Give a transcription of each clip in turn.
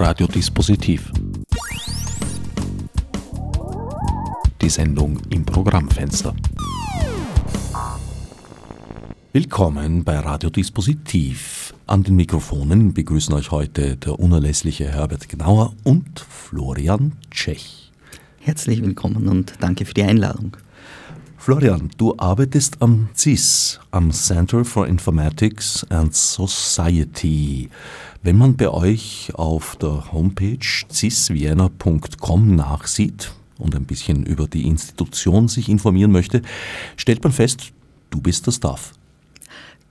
Radiodispositiv. Die Sendung im Programmfenster. Willkommen bei Radiodispositiv. An den Mikrofonen begrüßen euch heute der unerlässliche Herbert Gnauer und Florian Tschech. Herzlich willkommen und danke für die Einladung. Florian, du arbeitest am CIS, am Center for Informatics and Society. Wenn man bei euch auf der Homepage cisvienna.com nachsieht und ein bisschen über die Institution sich informieren möchte, stellt man fest, du bist der Staff.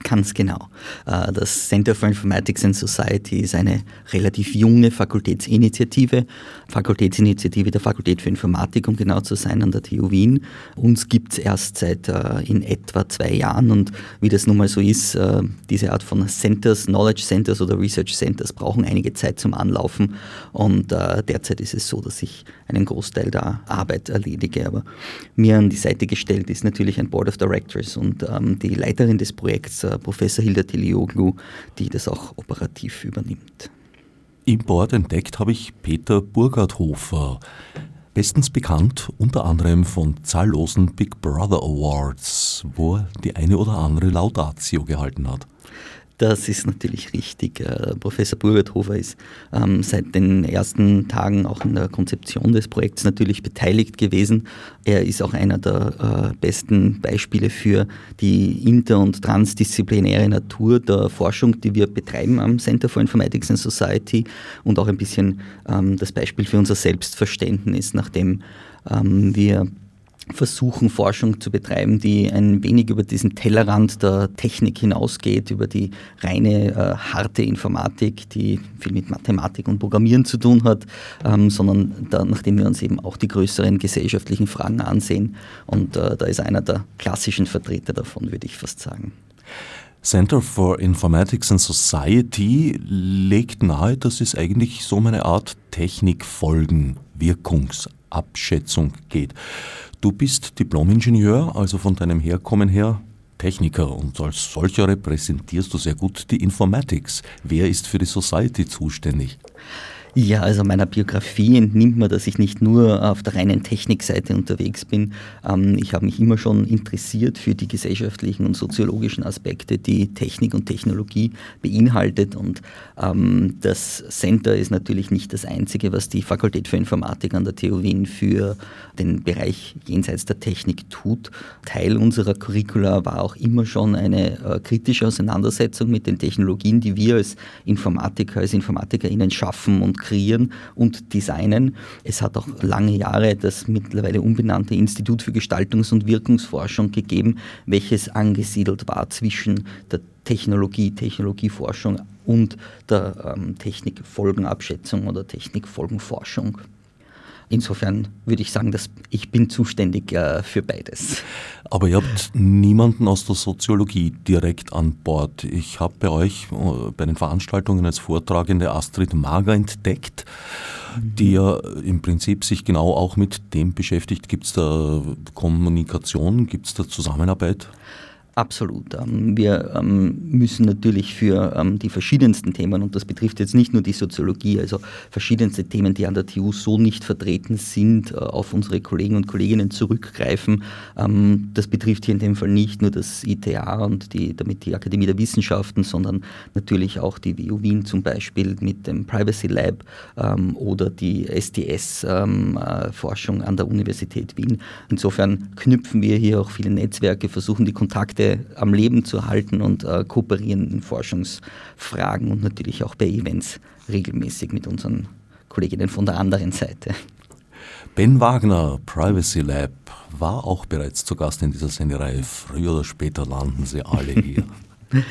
Ganz genau. Äh, das Center for Informatics and Society ist eine relativ junge Fakultätsinitiative, Fakultätsinitiative der Fakultät für Informatik, um genau zu sein, an der TU Wien. Uns gibt es erst seit äh, in etwa zwei Jahren und wie das nun mal so ist, äh, diese Art von Centers, Knowledge Centers oder Research Centers brauchen einige Zeit zum Anlaufen und derzeit ist es so, dass ich einen Großteil der Arbeit erledige. Aber mir an die Seite gestellt ist natürlich ein Board of Directors und ähm, die Leiterin des Projekts Professor Hilda Tilioglu, die das auch operativ übernimmt. Im Board entdeckt habe ich Peter Burgerthofer, bestens bekannt unter anderem von zahllosen Big Brother Awards, wo er die eine oder andere Laudatio gehalten hat. Das ist natürlich richtig. Äh, Professor Burgerthofer ist ähm, seit den ersten Tagen auch in der Konzeption des Projekts natürlich beteiligt gewesen. Er ist auch einer der äh, besten Beispiele für die inter- und transdisziplinäre Natur der Forschung, die wir betreiben am Center for Informatics and Society und auch ein bisschen ähm, das Beispiel für unser Selbstverständnis, nachdem ähm, wir versuchen, Forschung zu betreiben, die ein wenig über diesen Tellerrand der Technik hinausgeht, über die reine äh, harte Informatik, die viel mit Mathematik und Programmieren zu tun hat, ähm, sondern da, nachdem wir uns eben auch die größeren gesellschaftlichen Fragen ansehen. Und äh, da ist einer der klassischen Vertreter davon, würde ich fast sagen. Center for Informatics and Society legt nahe, dass es eigentlich so um eine Art Technikfolgen, Wirkungsabschätzung geht. Du bist Diplomingenieur, also von deinem Herkommen her Techniker und als solcher repräsentierst du sehr gut die Informatics. Wer ist für die Society zuständig? Ja, also meiner Biografie entnimmt man, dass ich nicht nur auf der reinen Technikseite unterwegs bin. Ähm, ich habe mich immer schon interessiert für die gesellschaftlichen und soziologischen Aspekte, die Technik und Technologie beinhaltet. Und ähm, das Center ist natürlich nicht das einzige, was die Fakultät für Informatik an der TU Wien für den Bereich jenseits der Technik tut. Teil unserer Curricula war auch immer schon eine äh, kritische Auseinandersetzung mit den Technologien, die wir als Informatiker, als InformatikerInnen schaffen und kreieren und designen. Es hat auch lange Jahre das mittlerweile umbenannte Institut für Gestaltungs- und Wirkungsforschung gegeben, welches angesiedelt war zwischen der Technologie, Technologieforschung und der ähm, Technikfolgenabschätzung oder Technikfolgenforschung. Insofern würde ich sagen, dass ich bin zuständig äh, für beides. Aber ihr habt niemanden aus der Soziologie direkt an Bord. Ich habe bei euch äh, bei den Veranstaltungen als Vortragende Astrid Mager entdeckt, die ja im Prinzip sich genau auch mit dem beschäftigt. Gibt es da Kommunikation, gibt es da Zusammenarbeit? Absolut. Ähm, wir ähm, müssen natürlich für ähm, die verschiedensten Themen, und das betrifft jetzt nicht nur die Soziologie, also verschiedenste Themen, die an der TU so nicht vertreten sind, äh, auf unsere Kollegen und Kolleginnen zurückgreifen. Das betrifft hier in dem Fall nicht nur das ITA und die, damit die Akademie der Wissenschaften, sondern natürlich auch die WU Wien zum Beispiel mit dem Privacy Lab oder die STS-Forschung an der Universität Wien. Insofern knüpfen wir hier auch viele Netzwerke, versuchen die Kontakte am Leben zu halten und äh, kooperieren in Forschungsfragen und natürlich auch bei Events regelmäßig mit unseren Kolleginnen von der anderen Seite. Ben Wagner, Privacy Lab, war auch bereits zu Gast in dieser Sendereihe. Früher oder später landen sie alle hier.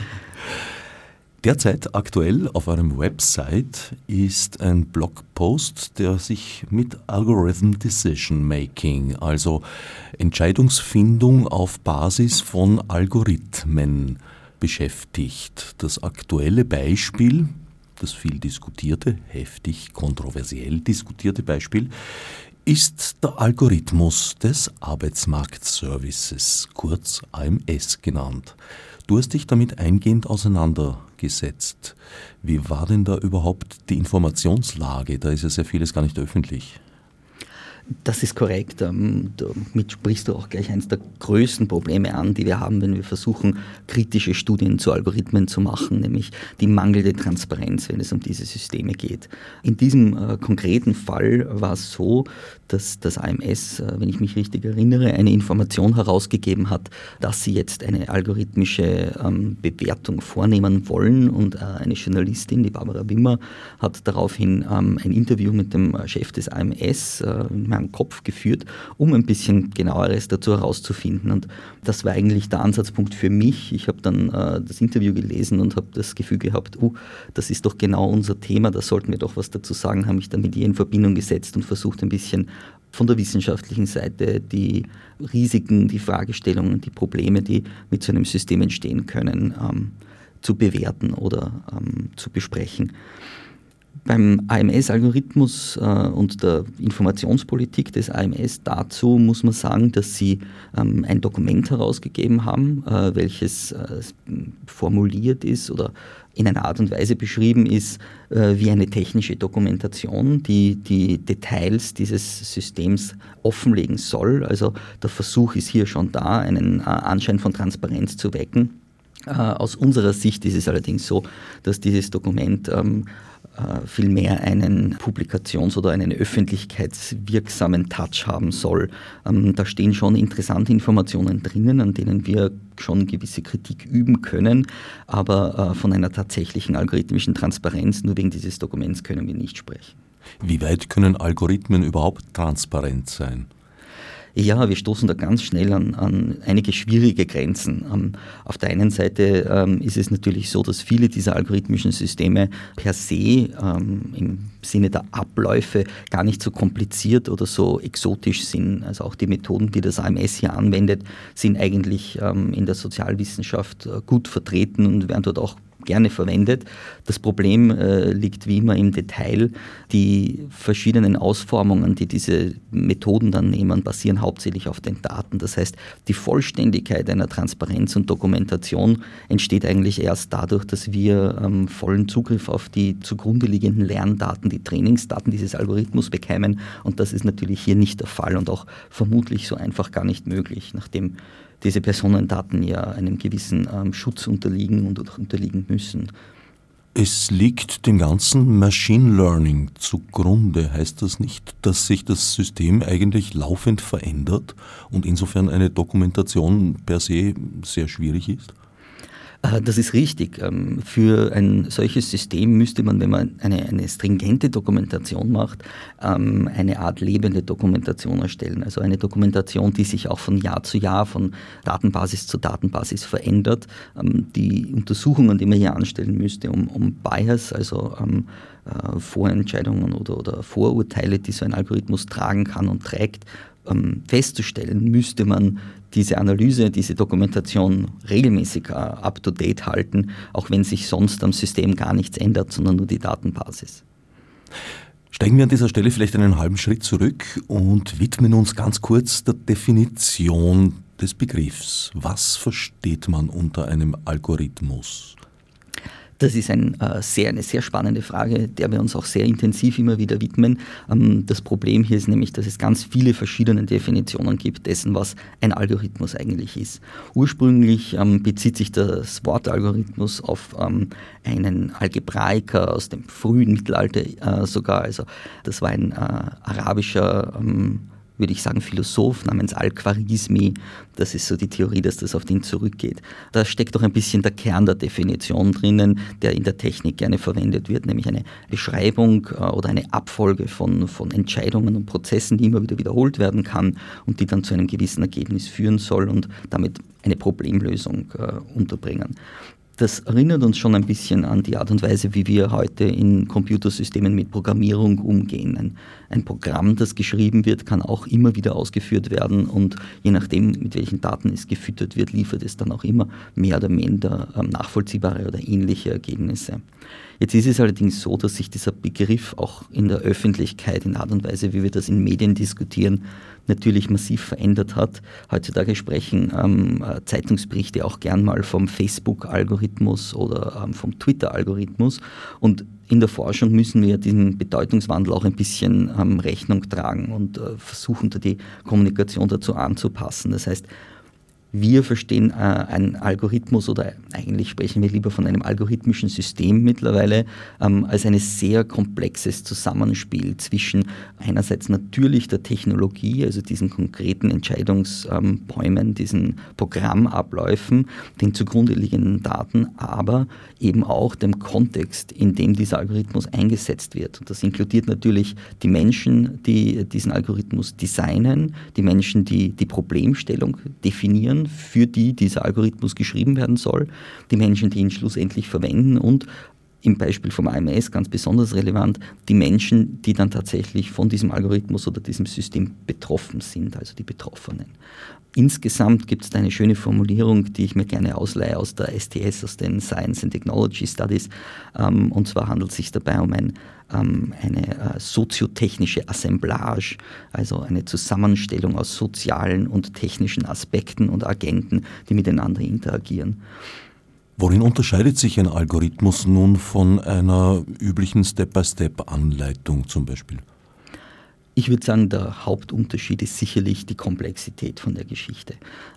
Derzeit aktuell auf eurem Website ist ein Blogpost, der sich mit Algorithm Decision Making, also Entscheidungsfindung auf Basis von Algorithmen beschäftigt. Das aktuelle Beispiel, das viel diskutierte, heftig kontroversiell diskutierte Beispiel, ist der Algorithmus des Arbeitsmarktservices, kurz AMS genannt. Du hast dich damit eingehend auseinandergesetzt gesetzt. Wie war denn da überhaupt die Informationslage? Da ist ja sehr vieles gar nicht öffentlich. Das ist korrekt. Ähm, damit sprichst du auch gleich eines der größten Probleme an, die wir haben, wenn wir versuchen, kritische Studien zu Algorithmen zu machen, nämlich die mangelnde Transparenz, wenn es um diese Systeme geht. In diesem äh, konkreten Fall war es so, dass das AMS, äh, wenn ich mich richtig erinnere, eine Information herausgegeben hat, dass sie jetzt eine algorithmische ähm, Bewertung vornehmen wollen. Und äh, eine Journalistin, die Barbara Wimmer, hat daraufhin ähm, ein Interview mit dem Chef des AMS, meinem Kopf geführt, um ein bisschen genaueres dazu herauszufinden. Und das war eigentlich der Ansatzpunkt für mich. Ich habe dann äh, das Interview gelesen und habe das Gefühl gehabt, uh, das ist doch genau unser Thema, da sollten wir doch was dazu sagen, habe mich dann mit ihr in Verbindung gesetzt und versucht ein bisschen von der wissenschaftlichen Seite die Risiken, die Fragestellungen, die Probleme, die mit so einem System entstehen können, ähm, zu bewerten oder ähm, zu besprechen. Beim AMS-Algorithmus äh, und der Informationspolitik des AMS dazu muss man sagen, dass sie ähm, ein Dokument herausgegeben haben, äh, welches äh, formuliert ist oder in einer Art und Weise beschrieben ist äh, wie eine technische Dokumentation, die die Details dieses Systems offenlegen soll. Also der Versuch ist hier schon da, einen äh, Anschein von Transparenz zu wecken. Äh, aus unserer Sicht ist es allerdings so, dass dieses Dokument ähm, äh, vielmehr einen Publikations- oder einen öffentlichkeitswirksamen Touch haben soll. Ähm, da stehen schon interessante Informationen drinnen, an denen wir schon gewisse Kritik üben können, aber äh, von einer tatsächlichen algorithmischen Transparenz nur wegen dieses Dokuments können wir nicht sprechen. Wie weit können Algorithmen überhaupt transparent sein? Ja, wir stoßen da ganz schnell an, an einige schwierige Grenzen. Um, auf der einen Seite ähm, ist es natürlich so, dass viele dieser algorithmischen Systeme per se ähm, im Sinne der Abläufe gar nicht so kompliziert oder so exotisch sind. Also auch die Methoden, die das AMS hier anwendet, sind eigentlich ähm, in der Sozialwissenschaft äh, gut vertreten und werden dort auch gerne verwendet. Das Problem äh, liegt wie immer im Detail. Die verschiedenen Ausformungen, die diese Methoden dann nehmen, basieren hauptsächlich auf den Daten. Das heißt, die Vollständigkeit einer Transparenz und Dokumentation entsteht eigentlich erst dadurch, dass wir ähm, vollen Zugriff auf die zugrunde liegenden Lerndaten, die Trainingsdaten dieses Algorithmus bekämen. Und das ist natürlich hier nicht der Fall und auch vermutlich so einfach gar nicht möglich, nachdem diese Personendaten ja einem gewissen ähm, Schutz unterliegen und unterliegen müssen. Es liegt dem ganzen Machine Learning zugrunde. Heißt das nicht, dass sich das System eigentlich laufend verändert und insofern eine Dokumentation per se sehr schwierig ist? Äh, das ist richtig. Ähm, für ein solches System müsste man, wenn man eine, eine stringente Dokumentation macht, ähm, eine Art lebende Dokumentation erstellen. Also eine Dokumentation, die sich auch von Jahr zu Jahr, von Datenbasis zu Datenbasis verändert. Ähm, die Untersuchungen, die man hier anstellen müsste, um, um Bias, also äh, Vorentscheidungen oder, oder Vorurteile, die so ein Algorithmus tragen kann und trägt, festzustellen, müsste man diese Analyse, diese Dokumentation regelmäßig uh, up-to-date halten, auch wenn sich sonst am System gar nichts ändert, sondern nur die Datenbasis. Steigen wir an dieser Stelle vielleicht einen halben Schritt zurück und widmen uns ganz kurz der Definition des Begriffs. Was versteht man unter einem Algorithmus? Das ist ein, äh, sehr, eine sehr spannende Frage, der wir uns auch sehr intensiv immer wieder widmen. Ähm, das Problem hier ist nämlich, dass es ganz viele verschiedene Definitionen gibt dessen, was ein Algorithmus eigentlich ist. Ursprünglich ähm, bezieht sich das Wort Algorithmus auf ähm, einen Algebraiker aus dem frühen Mittelalter äh, sogar. Also das war ein äh, arabischer ähm, würde ich sagen, Philosoph namens Al-Khwarizmi. Das ist so die Theorie, dass das auf den zurückgeht. Da steckt doch ein bisschen der Kern der Definition drinnen, der in der Technik gerne verwendet wird, nämlich eine Beschreibung äh, oder eine Abfolge von, von Entscheidungen und Prozessen, die immer wieder wiederholt werden kann und die dann zu einem gewissen Ergebnis führen soll und damit eine Problemlösung äh, unterbringen. Das erinnert uns schon ein bisschen an die Art und Weise, wie wir heute in Computersystemen mit Programmierung umgehen. Ein, ein, Programm, das geschrieben wird, kann auch immer wieder ausgeführt werden und je nachdem, mit welchen Daten es gefüttert wird, liefert es dann auch immer mehr oder minder ähm, nachvollziehbare oder ähnliche Ergebnisse. Jetzt ist es allerdings so, dass sich dieser Begriff auch in der Öffentlichkeit, in Art und Weise, wie wir das in Medien diskutieren, natürlich massiv verändert hat. Heutzutage sprechen ähm, Zeitungsberichte auch gern mal vom Facebook-Algorithmus oder ähm, vom Twitter-Algorithmus. Und in der Forschung müssen wir diesen Bedeutungswandel auch ein bisschen ähm, Rechnung tragen und äh, versuchen, da die Kommunikation dazu anzupassen. Das heißt, wir verstehen äh, einen Algorithmus oder eigentlich sprechen wir lieber von einem algorithmischen System mittlerweile ähm, als ein sehr komplexes Zusammenspiel zwischen einerseits natürlich der Technologie, also diesen konkreten Entscheidungsbäumen, diesen Programmabläufen, den zugrunde liegenden Daten, aber eben auch dem Kontext, in dem dieser Algorithmus eingesetzt wird. Und das inkludiert natürlich die Menschen, die diesen Algorithmus designen, die Menschen, die die Problemstellung definieren, für die dieser Algorithmus geschrieben werden soll, die Menschen, die ihn schlussendlich verwenden und im Beispiel vom AMS ganz besonders relevant, die Menschen, die dann tatsächlich von diesem Algorithmus oder diesem System betroffen sind, also die Betroffenen. Insgesamt gibt es da eine schöne Formulierung, die ich mir gerne ausleihe aus der STS, aus den Science and Technology Studies. Ähm, und zwar handelt es sich dabei um ein, ähm, eine äh, soziotechnische Assemblage, also eine Zusammenstellung aus sozialen und technischen Aspekten und Agenten, die miteinander interagieren. Worin unterscheidet sich ein Algorithmus nun von einer üblichen Step-by-Step-Anleitung zum Beispiel? Ich würde sagen, der Hauptunterschied ist sicherlich die Komplexität von der Geschichte.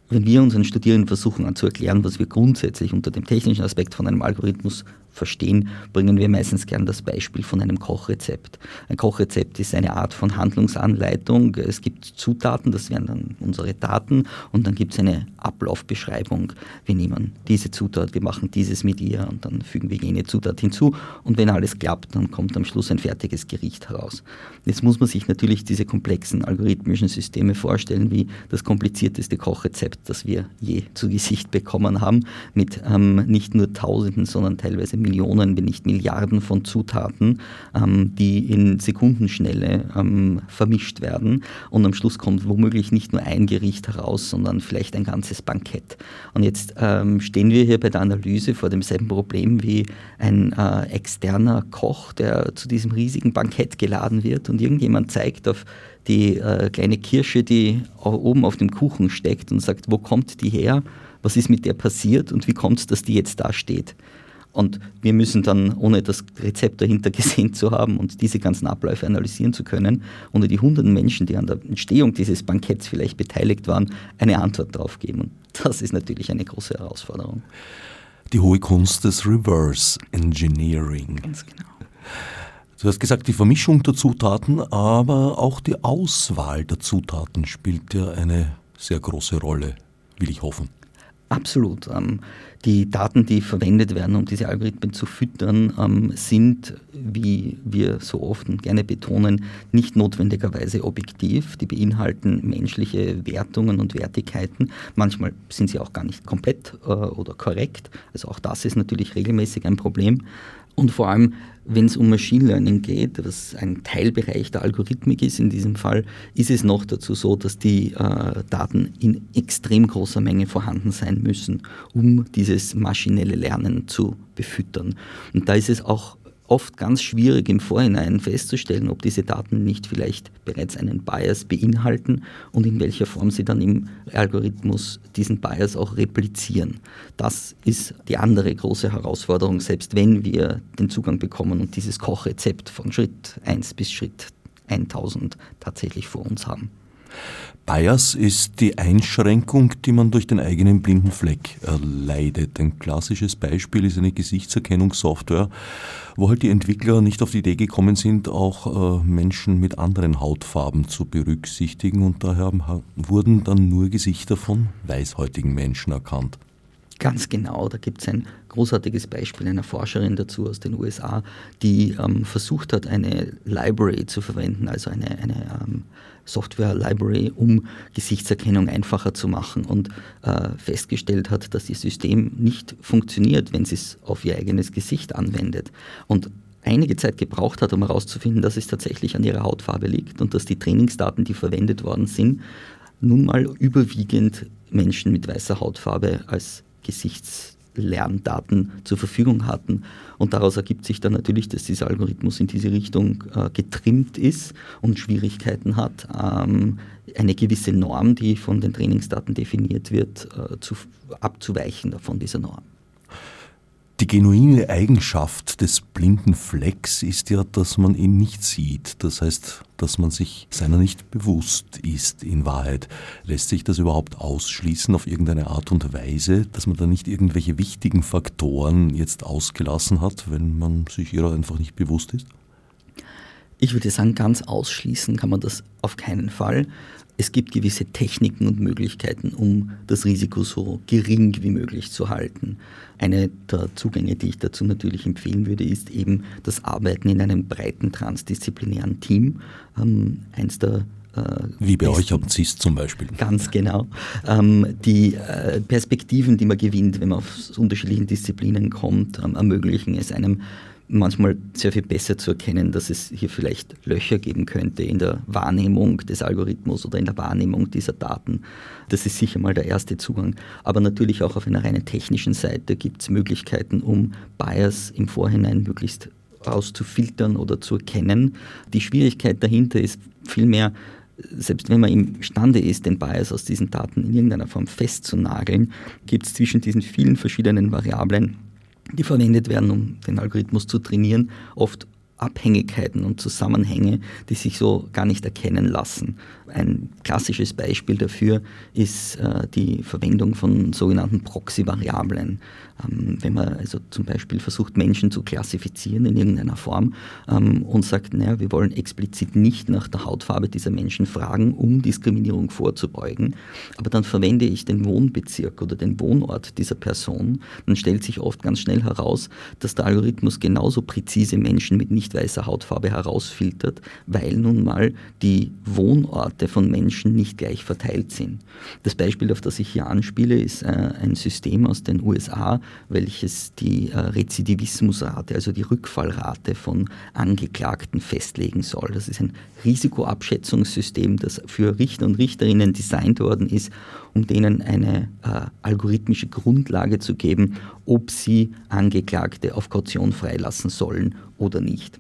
Wenn wir unseren Studierenden versuchen zu erklären, was wir grundsätzlich unter dem technischen Aspekt von einem Algorithmus verstehen, bringen wir meistens gern das Beispiel von einem Kochrezept. Ein Kochrezept ist eine Art von Handlungsanleitung. Es gibt Zutaten, das wären dann unsere Daten, und dann gibt es eine Ablaufbeschreibung. Wir nehmen diese Zutat, wir machen dieses mit ihr und dann fügen wir jene Zutat hinzu. Und wenn alles klappt, dann kommt am Schluss ein fertiges Gericht heraus. Jetzt muss man sich natürlich diese komplexen algorithmischen Systeme vorstellen, wie das komplizierteste Kochrezept, das wir je zu Gesicht bekommen haben, mit ähm, nicht nur Tausenden, sondern teilweise Millionen, wenn nicht Milliarden von Zutaten, ähm, die in Sekundenschnelle ähm, vermischt werden. Und am Schluss kommt womöglich nicht nur ein Gericht heraus, sondern vielleicht ein ganzes Bankett. Und jetzt ähm, stehen wir hier bei der Analyse vor demselben Problem wie ein äh, externer Koch, der zu diesem riesigen Bankett geladen wird und irgendjemand zeigt auf die äh, kleine Kirsche, die oben auf dem Kuchen steckt und sagt, wo kommt die her? Was ist mit der passiert und wie kommt es, dass die jetzt da steht? Und wir müssen dann, ohne das Rezept dahinter gesehen zu haben und diese ganzen Abläufe analysieren zu können, ohne die hunderten Menschen, die an der Entstehung dieses Banketts vielleicht beteiligt waren, eine Antwort darauf geben. Und das ist natürlich eine große Herausforderung. Die hohe Kunst des Reverse Engineering. Ganz genau. Du hast gesagt, die Vermischung der Zutaten, aber auch die Auswahl der Zutaten spielt ja eine sehr große Rolle, will ich hoffen. Absolut. Ähm, die Daten, die verwendet werden, um diese Algorithmen zu füttern, ähm, sind, wie wir so oft gerne betonen, nicht notwendigerweise objektiv. Die beinhalten menschliche Wertungen und Wertigkeiten. Manchmal sind sie auch gar nicht komplett äh, oder korrekt. Also auch das ist natürlich regelmäßig ein Problem. Und vor allem, wenn es um Machine Learning geht, was ein Teilbereich der Algorithmik ist in diesem Fall, ist es noch dazu so, dass die äh, Daten in extrem großer Menge vorhanden sein müssen, um dieses maschinelle Lernen zu befüttern. Und da ist es auch oft ganz schwierig im Vorhinein festzustellen, ob diese Daten nicht vielleicht bereits einen Bias beinhalten und in welcher Form sie dann im Algorithmus diesen Bias auch replizieren. Das ist die andere große Herausforderung, selbst wenn wir den Zugang bekommen und dieses Kochrezept von Schritt 1 bis Schritt 1000 tatsächlich vor uns haben. Bias ist die Einschränkung, die man durch den eigenen blinden Fleck erleidet. Ein klassisches Beispiel ist eine Gesichtserkennungssoftware, wo halt die Entwickler nicht auf die Idee gekommen sind, auch äh, Menschen mit anderen Hautfarben zu berücksichtigen und daher wurden dann nur Gesichter von weißhäutigen Menschen erkannt. Ganz genau, da gibt es ein großartiges Beispiel einer Forscherin dazu aus den USA, die ähm, versucht hat, eine Library zu verwenden, also eine, eine ähm, Software-Library, um Gesichtserkennung einfacher zu machen und äh, festgestellt hat, dass ihr System nicht funktioniert, wenn sie es auf ihr eigenes Gesicht anwendet. Und einige Zeit gebraucht hat, um herauszufinden, dass es tatsächlich an ihrer Hautfarbe liegt und dass die Trainingsdaten, die verwendet worden sind, nun mal überwiegend Menschen mit weißer Hautfarbe als Gesichtslerndaten zur Verfügung hatten. Und daraus ergibt sich dann natürlich, dass dieser Algorithmus in diese Richtung äh, getrimmt ist und Schwierigkeiten hat, ähm, eine gewisse Norm, die von den Trainingsdaten definiert wird, äh, zu, abzuweichen von dieser Norm. Die genuine Eigenschaft des blinden Flecks ist ja, dass man ihn nicht sieht. Das heißt, dass man sich seiner nicht bewusst ist in Wahrheit. Lässt sich das überhaupt ausschließen auf irgendeine Art und Weise, dass man da nicht irgendwelche wichtigen Faktoren jetzt ausgelassen hat, wenn man sich ihrer einfach nicht bewusst ist? Ich würde sagen, ganz ausschließen kann man das auf keinen Fall. Es gibt gewisse Techniken und Möglichkeiten, um das Risiko so gering wie möglich zu halten. Eine der Zugänge, die ich dazu natürlich empfehlen würde, ist eben das Arbeiten in einem breiten transdisziplinären Team. Ähm, eins der äh, wie bei euch am CIS zum Beispiel. Ganz genau. Ähm, die äh, Perspektiven, die man gewinnt, wenn man aus unterschiedlichen Disziplinen kommt, ähm, ermöglichen es einem manchmal sehr viel besser zu erkennen, dass es hier vielleicht Löcher geben könnte in der Wahrnehmung des Algorithmus oder in der Wahrnehmung dieser Daten. Das ist sicher mal der erste Zugang. Aber natürlich auch auf einer reinen technischen Seite gibt es Möglichkeiten, um Bias im Vorhinein möglichst auszufiltern oder zu erkennen. Die Schwierigkeit dahinter ist vielmehr, selbst wenn man imstande ist, den Bias aus diesen Daten in irgendeiner Form festzunageln, gibt es zwischen diesen vielen verschiedenen Variablen die verwendet werden, um den Algorithmus zu trainieren, oft Abhängigkeiten und Zusammenhänge, die sich so gar nicht erkennen lassen. Ein klassisches Beispiel dafür ist äh, die Verwendung von sogenannten Proxy-Variablen. Ähm, wenn man also zum Beispiel versucht, Menschen zu klassifizieren in irgendeiner Form ähm, und sagt, naja, wir wollen explizit nicht nach der Hautfarbe dieser Menschen fragen, um Diskriminierung vorzubeugen, aber dann verwende ich den Wohnbezirk oder den Wohnort dieser Person, dann stellt sich oft ganz schnell heraus, dass der Algorithmus genauso präzise Menschen mit nicht weißer Hautfarbe herausfiltert, weil nun mal die Wohnorte von Menschen nicht gleich verteilt sind. Das Beispiel, auf das ich hier anspiele, ist äh, ein System aus den USA, welches die äh, Rezidivismusrate, also die Rückfallrate von Angeklagten festlegen soll. Das ist ein Risikoabschätzungssystem, das für Richter und Richterinnen designt worden ist, um denen eine äh, algorithmische Grundlage zu geben, ob sie Angeklagte auf Kaution freilassen sollen oder nicht.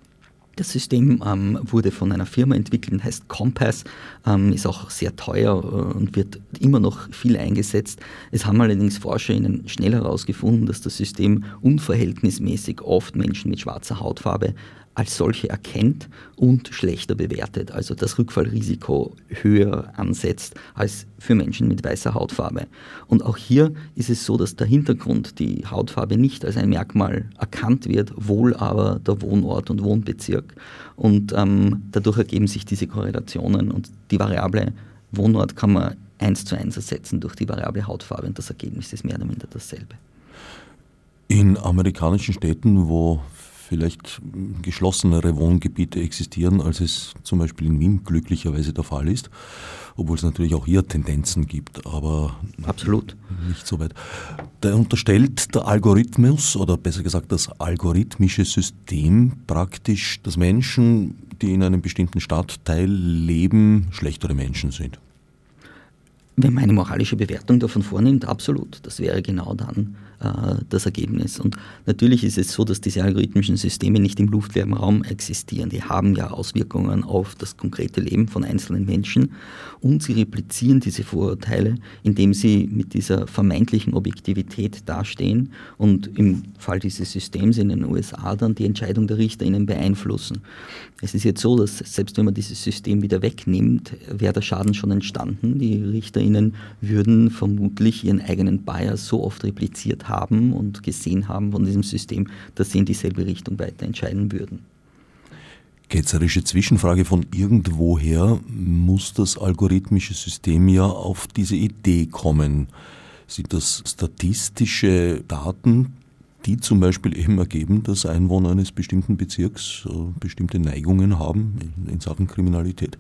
Das System ähm, wurde von einer Firma entwickelt heißt Compass, ähm, ist auch sehr teuer äh, und wird immer noch viel eingesetzt. Es haben allerdings ForscherInnen schnell herausgefunden, dass das System unverhältnismäßig oft Menschen mit schwarzer Hautfarbe als solche erkennt und schlechter bewertet, also das Rückfallrisiko höher ansetzt als für Menschen mit weißer Hautfarbe. Und auch hier ist es so, dass der Hintergrund, die Hautfarbe nicht als ein Merkmal erkannt wird, wohl aber der Wohnort und Wohnbezirk. Und ähm, dadurch ergeben sich diese Korrelationen und die Variable Wohnort kann man eins zu eins ersetzen durch die Variable Hautfarbe und das Ergebnis ist mehr oder minder dasselbe. In amerikanischen Städten, wo vielleicht geschlossenere Wohngebiete existieren, als es zum Beispiel in Wien glücklicherweise der Fall ist, obwohl es natürlich auch hier Tendenzen gibt, aber absolut nicht so weit. Da unterstellt der Algorithmus oder besser gesagt das algorithmische System praktisch, dass Menschen, die in einem bestimmten Stadtteil leben, schlechtere Menschen sind. Wenn man eine moralische Bewertung davon vornimmt, absolut. Das wäre genau dann das Ergebnis. Und natürlich ist es so, dass diese algorithmischen Systeme nicht im luftleeren Raum existieren. Die haben ja Auswirkungen auf das konkrete Leben von einzelnen Menschen und sie replizieren diese Vorurteile, indem sie mit dieser vermeintlichen Objektivität dastehen und im Fall dieses Systems in den USA dann die Entscheidung der RichterInnen beeinflussen. Es ist jetzt so, dass selbst wenn man dieses System wieder wegnimmt, wäre der Schaden schon entstanden. Die RichterInnen würden vermutlich ihren eigenen Bias so oft repliziert haben und gesehen haben von diesem System, dass sie in dieselbe Richtung weiter entscheiden würden. Ketzerische Zwischenfrage von irgendwoher muss das algorithmische System ja auf diese Idee kommen. Sind das statistische Daten, die zum Beispiel eben ergeben, dass Einwohner eines bestimmten Bezirks äh, bestimmte Neigungen haben in Sachen Kriminalität?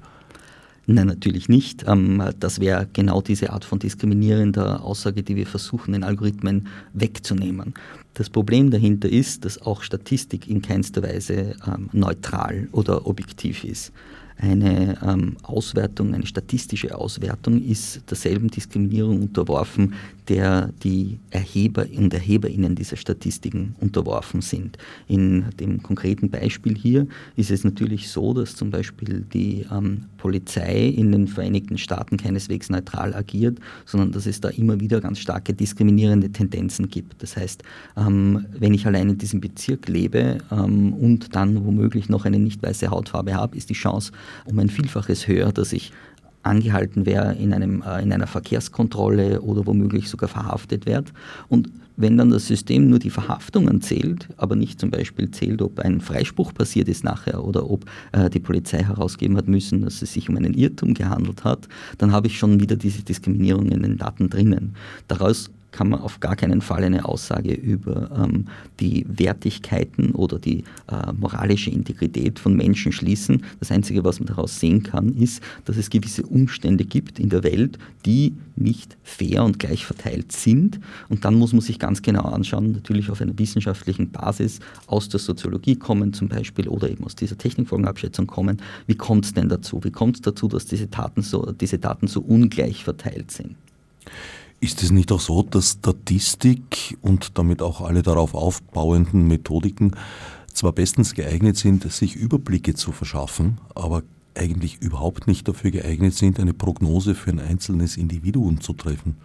Nein, natürlich nicht. Ähm, das wäre genau diese Art von diskriminierender Aussage, die wir versuchen, den Algorithmen wegzunehmen. Das Problem dahinter ist, dass auch Statistik in keinster Weise ähm, neutral oder objektiv ist. Eine ähm, Auswertung, eine statistische Auswertung ist derselben Diskriminierung unterworfen, der die Erheber und Erheberinnen dieser Statistiken unterworfen sind. In dem konkreten Beispiel hier ist es natürlich so, dass zum Beispiel die ähm, Polizei in den Vereinigten Staaten keineswegs neutral agiert, sondern dass es da immer wieder ganz starke diskriminierende Tendenzen gibt. Das heißt, ähm, wenn ich allein in diesem Bezirk lebe ähm, und dann womöglich noch eine nicht weiße Hautfarbe habe, ist die Chance um ein Vielfaches höher, dass ich angehalten wäre in, einem, äh, in einer Verkehrskontrolle oder womöglich sogar verhaftet wird. Und wenn dann das System nur die Verhaftungen zählt, aber nicht zum Beispiel zählt, ob ein Freispruch passiert ist nachher oder ob äh, die Polizei herausgeben hat müssen, dass es sich um einen Irrtum gehandelt hat, dann habe ich schon wieder diese Diskriminierung in den Daten drinnen. Daraus kann man auf gar keinen Fall eine Aussage über ähm, die Wertigkeiten oder die äh, moralische Integrität von Menschen schließen. Das Einzige, was man daraus sehen kann, ist, dass es gewisse Umstände gibt in der Welt, die nicht fair und gleich verteilt sind. Und dann muss man sich ganz genau anschauen, natürlich auf einer wissenschaftlichen Basis aus der Soziologie kommen zum Beispiel oder eben aus dieser Technikfolgenabschätzung kommen. Wie kommt es denn dazu? Wie kommt es dazu, dass diese Daten so, diese Daten so ungleich verteilt sind? Ist es nicht auch so, dass Statistik und damit auch alle darauf aufbauenden Methodiken zwar bestens geeignet sind, sich Überblicke zu verschaffen, aber eigentlich überhaupt nicht dafür geeignet sind, eine Prognose für ein einzelnes Individuum zu treffen?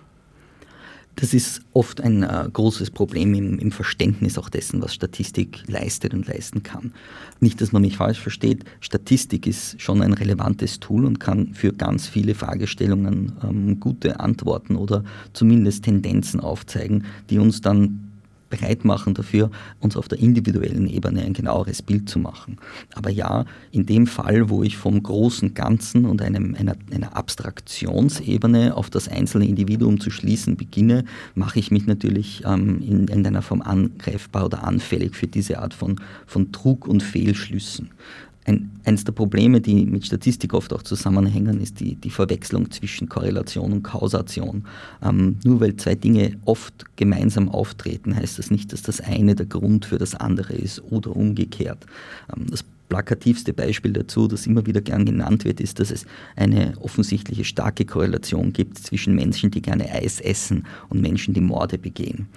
Das ist oft ein äh, großes Problem im, im, Verständnis auch dessen, was Statistik leistet und leisten kann. Nicht, dass man mich falsch versteht, Statistik ist schon ein relevantes Tool und kann für ganz viele Fragestellungen ähm, gute Antworten oder zumindest Tendenzen aufzeigen, die uns dann bereit machen dafür, uns auf der individuellen Ebene ein genaueres Bild zu machen. Aber ja, in dem Fall, wo ich vom großen Ganzen und einem, einer, einer Abstraktionsebene auf das einzelne Individuum zu schließen beginne, mache ich mich natürlich ähm, in irgendeiner Form angreifbar oder anfällig für diese Art von, von Trug und Fehlschlüssen. Ein, eines der Probleme, die mit Statistik oft auch zusammenhängen, ist die, die Verwechslung zwischen Korrelation und Kausation. Ähm, nur weil zwei Dinge oft gemeinsam auftreten, heißt das nicht, dass das eine der Grund für das andere ist oder umgekehrt. Ähm, das plakativste Beispiel dazu, das immer wieder gern genannt wird, ist, dass es eine offensichtliche starke Korrelation gibt zwischen Menschen, die gerne Eis essen und Menschen, die Morde begehen.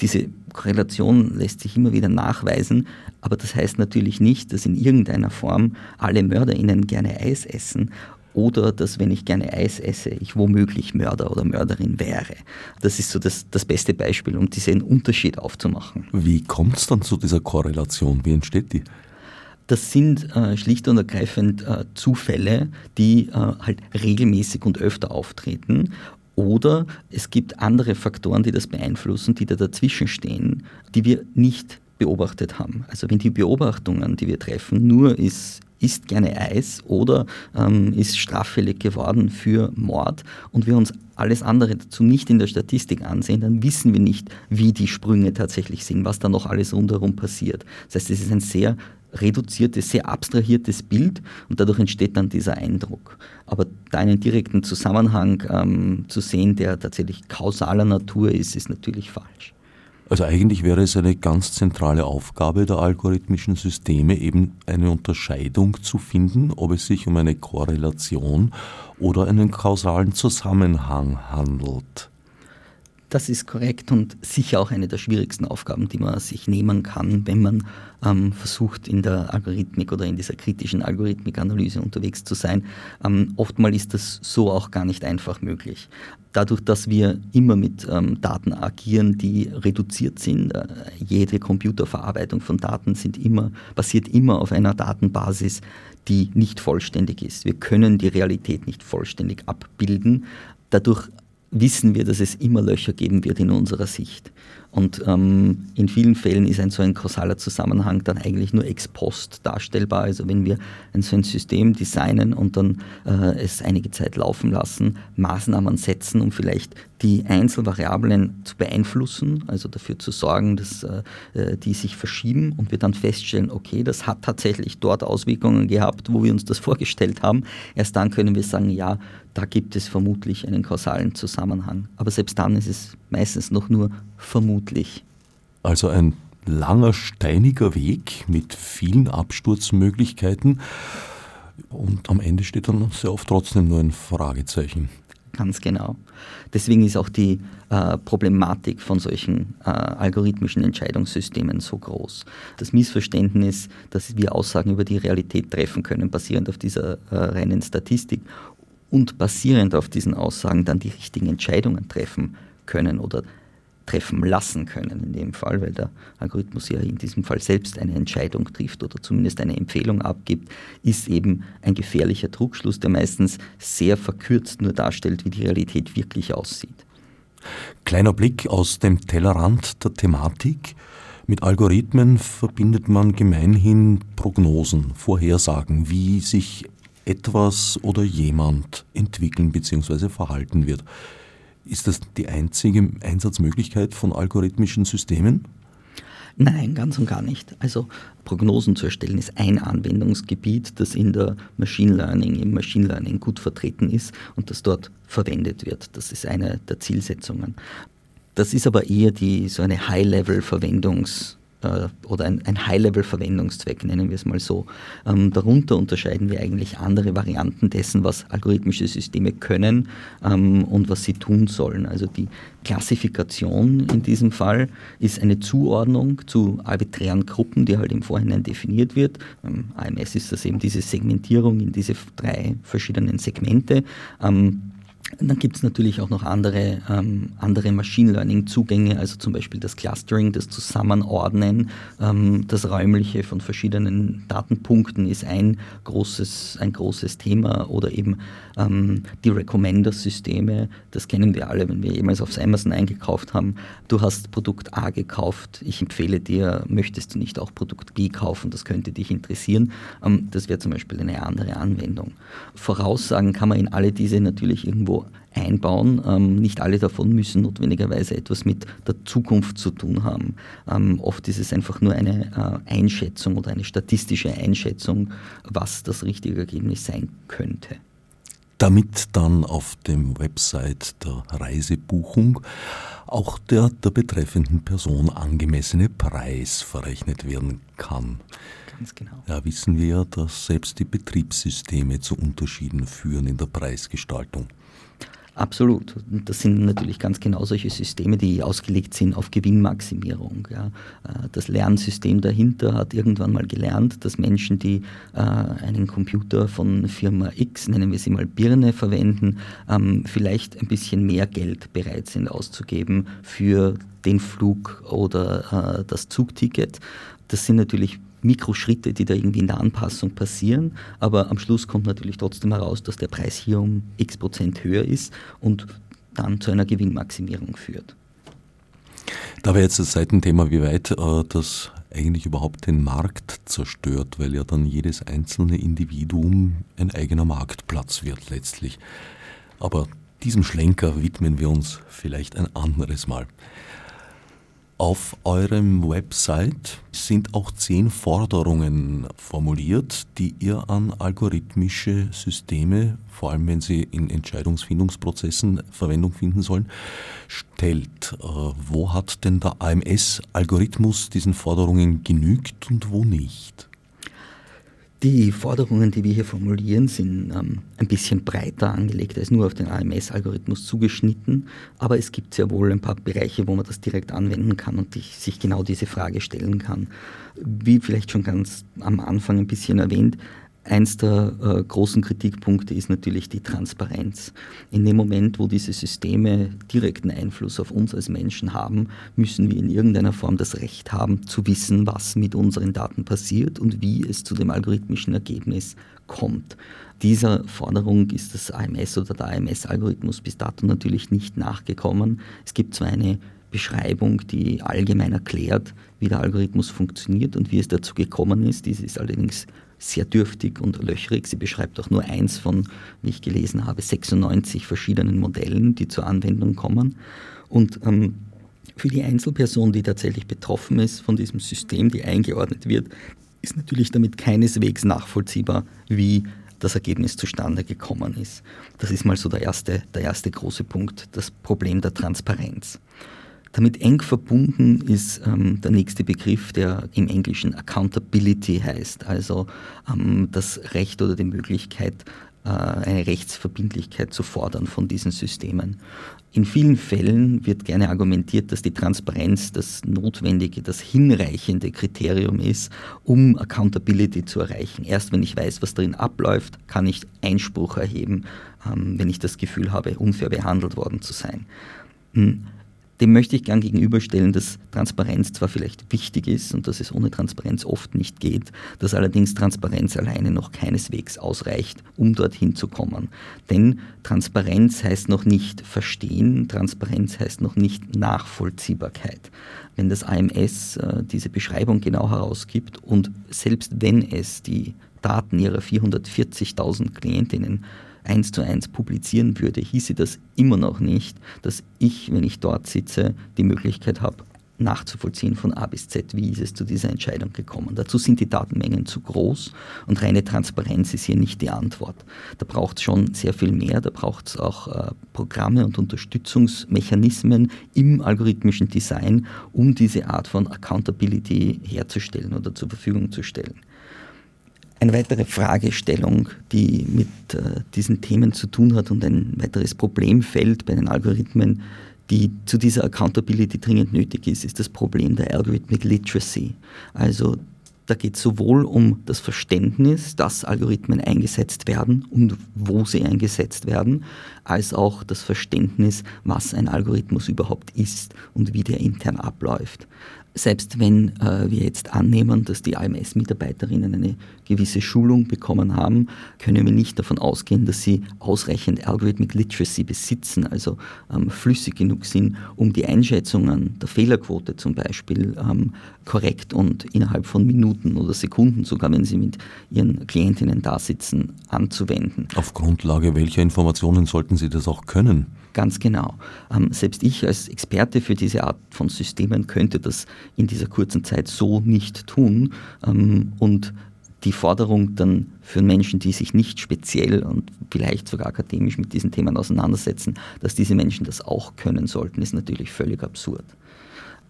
Diese Korrelation lässt sich immer wieder nachweisen, aber das heißt natürlich nicht, dass in irgendeiner Form alle MörderInnen gerne Eis essen oder dass, wenn ich gerne Eis esse, ich womöglich Mörder oder Mörderin wäre. Das ist so das, das beste Beispiel, um diesen Unterschied aufzumachen. Wie kommt es dann zu dieser Korrelation? Wie entsteht die? Das sind äh, schlicht und ergreifend äh, Zufälle, die äh, halt regelmäßig und öfter auftreten oder es gibt andere Faktoren, die das beeinflussen, die da dazwischen stehen, die wir nicht beobachtet haben. Also wenn die Beobachtungen, die wir treffen, nur ist, isst gerne Eis oder ähm, ist straffällig geworden für Mord und wir uns alles andere dazu nicht in der Statistik ansehen, dann wissen wir nicht, wie die Sprünge tatsächlich sind, was da noch alles rundherum passiert. Das heißt, es ist ein sehr reduziertes, sehr abstrahiertes Bild und dadurch entsteht dann dieser Eindruck. Aber da einen direkten Zusammenhang ähm, zu sehen, der tatsächlich kausaler Natur ist, ist natürlich falsch. Also eigentlich wäre es eine ganz zentrale Aufgabe der algorithmischen Systeme, eben eine Unterscheidung zu finden, ob es sich um eine Korrelation oder einen kausalen Zusammenhang handelt. Das ist korrekt und sicher auch eine der schwierigsten Aufgaben, die man sich nehmen kann, wenn man ähm, versucht, in der Algorithmik oder in dieser kritischen Algorithmikanalyse unterwegs zu sein. Ähm, oftmals ist das so auch gar nicht einfach möglich. Dadurch, dass wir immer mit ähm, Daten agieren, die reduziert sind, äh, jede Computerverarbeitung von Daten sind immer, basiert immer auf einer Datenbasis, die nicht vollständig ist. Wir können die Realität nicht vollständig abbilden. Dadurch wissen wir, dass es immer Löcher geben wird in unserer Sicht. Und ähm, in vielen Fällen ist ein so ein kausaler Zusammenhang dann eigentlich nur ex post darstellbar. Also wenn wir ein so ein System designen und dann äh, es einige Zeit laufen lassen, Maßnahmen setzen, um vielleicht die Einzelvariablen zu beeinflussen, also dafür zu sorgen, dass äh, äh, die sich verschieben und wir dann feststellen, okay, das hat tatsächlich dort Auswirkungen gehabt, wo wir uns das vorgestellt haben. Erst dann können wir sagen, ja, da gibt es vermutlich einen kausalen Zusammenhang. Aber selbst dann ist es meistens noch nur vermutlich. Also ein langer, steiniger Weg mit vielen Absturzmöglichkeiten und am Ende steht dann sehr oft trotzdem nur ein Fragezeichen. Ganz genau. Deswegen ist auch die äh, Problematik von solchen äh, algorithmischen Entscheidungssystemen so groß. Das Missverständnis, dass wir Aussagen über die Realität treffen können, basierend auf dieser äh, reinen Statistik und basierend auf diesen Aussagen dann die richtigen Entscheidungen treffen können oder treffen lassen können in dem Fall, weil der Algorithmus ja in diesem Fall selbst eine Entscheidung trifft oder zumindest eine Empfehlung abgibt, ist eben ein gefährlicher Trugschluss, der meistens sehr verkürzt nur darstellt, wie die Realität wirklich aussieht. Kleiner Blick aus dem Tellerrand der Thematik. Mit Algorithmen verbindet man gemeinhin Prognosen, Vorhersagen, wie sich etwas oder jemand entwickeln bzw. verhalten wird. Ist das die einzige Einsatzmöglichkeit von algorithmischen Systemen? Nein, ganz und gar nicht. Also Prognosen zu erstellen ist ein Anwendungsgebiet, das in der Machine Learning, im Machine Learning gut vertreten ist und das dort verwendet wird. Das ist eine der Zielsetzungen. Das ist aber eher die, so eine High-Level-Verwendungs- oder ein, ein High-Level-Verwendungszweck, nennen wir es mal so. Ähm, darunter unterscheiden wir eigentlich andere Varianten dessen, was algorithmische Systeme können ähm, und was sie tun sollen. Also die Klassifikation in diesem Fall ist eine Zuordnung zu arbiträren Gruppen, die halt im Vorhinein definiert wird. Ähm, AMS ist das eben diese Segmentierung in diese drei verschiedenen Segmente. Ähm, dann gibt es natürlich auch noch andere, ähm, andere Machine Learning-Zugänge, also zum Beispiel das Clustering, das Zusammenordnen, ähm, das Räumliche von verschiedenen Datenpunkten ist ein großes, ein großes Thema oder eben ähm, die Recommender-Systeme, das kennen wir alle, wenn wir jemals aufs Amazon eingekauft haben. Du hast Produkt A gekauft, ich empfehle dir, möchtest du nicht auch Produkt B kaufen, das könnte dich interessieren. Ähm, das wäre zum Beispiel eine andere Anwendung. Voraussagen kann man in alle diese natürlich irgendwo einbauen. Ähm, nicht alle davon müssen notwendigerweise etwas mit der Zukunft zu tun haben. Ähm, oft ist es einfach nur eine äh, Einschätzung oder eine statistische Einschätzung, was das richtige Ergebnis sein könnte. Damit dann auf dem Website der Reisebuchung auch der der betreffenden Person angemessene Preis verrechnet werden kann. Ganz genau. Ja, wissen wir ja, dass selbst die Betriebssysteme zu Unterschieden führen in der Preisgestaltung. Absolut. Das sind natürlich ganz genau solche Systeme, die ausgelegt sind auf Gewinnmaximierung. Ja. Äh, das Lernsystem dahinter hat irgendwann mal gelernt, dass Menschen, die äh, einen Computer von Firma X, nennen wir sie mal Birne, verwenden, ähm, vielleicht ein bisschen mehr Geld bereit sind auszugeben für den Flug oder äh, das Zugticket. Das sind natürlich Mikroschritte, die da irgendwie in der Anpassung passieren, aber am Schluss kommt natürlich trotzdem heraus, dass der Preis hier um x Prozent höher ist und dann zu einer Gewinnmaximierung führt. Da wäre jetzt das Seitenthema, wie weit äh, das eigentlich überhaupt den Markt zerstört, weil ja dann jedes einzelne Individuum ein eigener Marktplatz wird letztlich. Aber diesem Schlenker widmen wir uns vielleicht ein anderes Mal. Auf eurem Website sind auch zehn Forderungen formuliert, die ihr an algorithmische Systeme, vor allem wenn sie in Entscheidungsfindungsprozessen Verwendung finden sollen, stellt. Äh, wo hat denn der AMS-Algorithmus diesen Forderungen genügt und wo nicht? Die Forderungen, die wir hier formulieren, sind ähm, ein bisschen breiter angelegt als nur auf den AMS-Algorithmus zugeschnitten, aber es gibt sehr wohl ein paar Bereiche, wo man das direkt anwenden kann und sich genau diese Frage stellen kann. Wie vielleicht schon ganz am Anfang ein bisschen erwähnt, Eins der äh, großen Kritikpunkte ist natürlich die Transparenz. In dem Moment, wo diese Systeme direkten Einfluss auf uns als Menschen haben, müssen wir in irgendeiner Form das Recht haben, zu wissen, was mit unseren Daten passiert und wie es zu dem algorithmischen Ergebnis kommt. Dieser Forderung ist das AMS oder der AMS-Algorithmus bis dato natürlich nicht nachgekommen. Es gibt zwar eine Beschreibung, die allgemein erklärt, wie der Algorithmus funktioniert und wie es dazu gekommen ist. Dies ist allerdings sehr dürftig und löchrig. Sie beschreibt auch nur eins von, wie ich gelesen habe, 96 verschiedenen Modellen, die zur Anwendung kommen. Und ähm, für die Einzelperson, die tatsächlich betroffen ist von diesem System, die eingeordnet wird, ist natürlich damit keineswegs nachvollziehbar, wie das Ergebnis zustande gekommen ist. Das ist mal so der erste, der erste große Punkt, das Problem der Transparenz. Damit eng verbunden ist ähm, der nächste Begriff, der im Englischen Accountability heißt, also ähm, das Recht oder die Möglichkeit, äh, eine Rechtsverbindlichkeit zu fordern von diesen Systemen. In vielen Fällen wird gerne argumentiert, dass die Transparenz das notwendige, das hinreichende Kriterium ist, um Accountability zu erreichen. Erst wenn ich weiß, was darin abläuft, kann ich Einspruch erheben, ähm, wenn ich das Gefühl habe, unfair behandelt worden zu sein. Dem möchte ich gern gegenüberstellen, dass Transparenz zwar vielleicht wichtig ist und dass es ohne Transparenz oft nicht geht, dass allerdings Transparenz alleine noch keineswegs ausreicht, um dorthin zu kommen. Denn Transparenz heißt noch nicht verstehen, Transparenz heißt noch nicht Nachvollziehbarkeit. Wenn das AMS äh, diese Beschreibung genau herausgibt und selbst wenn es die Daten ihrer 440.000 Klientinnen eins zu eins publizieren würde, hieße das immer noch nicht, dass ich, wenn ich dort sitze, die Möglichkeit habe, nachzuvollziehen von A bis Z, wie ist es zu dieser Entscheidung gekommen. Dazu sind die Datenmengen zu groß und reine Transparenz ist hier nicht die Antwort. Da braucht es schon sehr viel mehr, da braucht es auch äh, Programme und Unterstützungsmechanismen im algorithmischen Design, um diese Art von Accountability herzustellen oder zur Verfügung zu stellen. Eine weitere Fragestellung, die mit äh, diesen Themen zu tun hat und ein weiteres Problemfeld bei den Algorithmen, die zu dieser Accountability dringend nötig ist, ist das Problem der Algorithmic Literacy. Also da geht es sowohl um das Verständnis, dass Algorithmen eingesetzt werden und wo sie eingesetzt werden, als auch das Verständnis, was ein Algorithmus überhaupt ist und wie der intern abläuft selbst wenn äh, wir jetzt annehmen, dass die AMS-Mitarbeiterinnen eine gewisse Schulung bekommen haben, können wir nicht davon ausgehen, dass sie ausreichend Algorithmic Literacy besitzen, also ähm, flüssig genug sind, um die Einschätzungen der Fehlerquote zum Beispiel ähm, korrekt und innerhalb von Minuten oder Sekunden, sogar wenn sie mit ihren Klientinnen da sitzen, anzuwenden. Auf Grundlage welcher Informationen sollten sie das auch können? Ganz genau. Ähm, selbst ich als Experte für diese Art von Systemen könnte das in dieser kurzen Zeit so nicht tun. Ähm, und die Forderung dann für Menschen, die sich nicht speziell und vielleicht sogar akademisch mit diesen Themen auseinandersetzen, dass diese Menschen das auch können sollten, ist natürlich völlig absurd.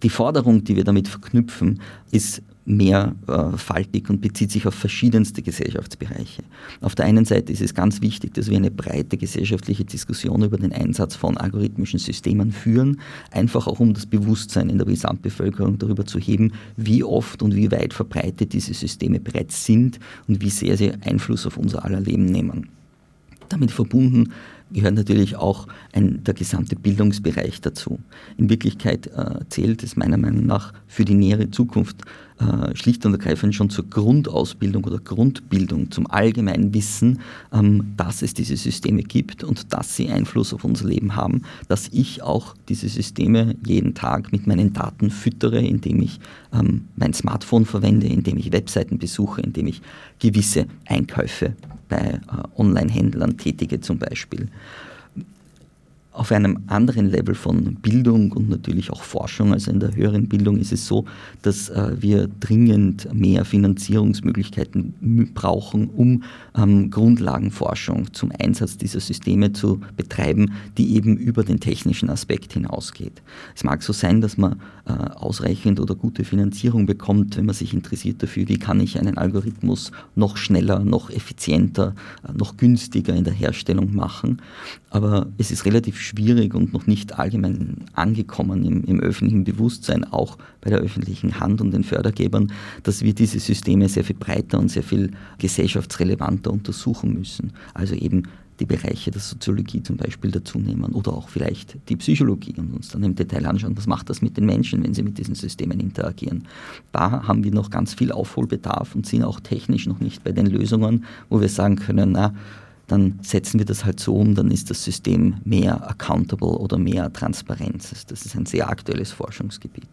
Die Forderung, die wir damit verknüpfen, ist mehrfaltig äh, und bezieht sich auf verschiedenste Gesellschaftsbereiche. Auf der einen Seite ist es ganz wichtig, dass wir eine breite gesellschaftliche Diskussion über den Einsatz von algorithmischen Systemen führen, einfach auch um das Bewusstsein in der Gesamtbevölkerung darüber zu heben, wie oft und wie weit verbreitet diese Systeme bereits sind und wie sehr sie Einfluss auf unser aller Leben nehmen. Damit verbunden gehört natürlich auch ein, der gesamte Bildungsbereich dazu. In Wirklichkeit äh, zählt es meiner Meinung nach für die nähere Zukunft äh, schlicht und ergreifend schon zur Grundausbildung oder Grundbildung, zum allgemeinen Wissen, ähm, dass es diese Systeme gibt und dass sie Einfluss auf unser Leben haben, dass ich auch diese Systeme jeden Tag mit meinen Daten füttere, indem ich ähm, mein Smartphone verwende, indem ich Webseiten besuche, indem ich gewisse Einkäufe bei äh, Online-Händlern tätige zum Beispiel. Auf einem anderen Level von Bildung und natürlich auch Forschung, also in der höheren Bildung, ist es so, dass äh, wir dringend mehr Finanzierungsmöglichkeiten brauchen, um ähm, Grundlagenforschung zum Einsatz dieser Systeme zu betreiben, die eben über den technischen Aspekt hinausgeht. Es mag so sein, dass man äh, ausreichend oder gute Finanzierung bekommt, wenn man sich interessiert dafür, wie kann ich einen Algorithmus noch schneller, noch effizienter, äh, noch günstiger in der Herstellung machen. Aber es ist relativ schwierig und noch nicht allgemein angekommen im, im, öffentlichen Bewusstsein, auch bei der öffentlichen Hand und den Fördergebern, dass wir diese Systeme sehr viel breiter und sehr viel gesellschaftsrelevanter untersuchen müssen. Also eben die Bereiche der Soziologie zum Beispiel dazu nehmen oder auch vielleicht die Psychologie und uns dann im Detail anschauen, was macht das mit den Menschen, wenn sie mit diesen Systemen interagieren. Da haben wir noch ganz viel Aufholbedarf und sind auch technisch noch nicht bei den Lösungen, wo wir sagen können, na, dann setzen wir das halt so um, dann ist das System mehr accountable oder mehr Transparenz. Das ist ein sehr aktuelles Forschungsgebiet.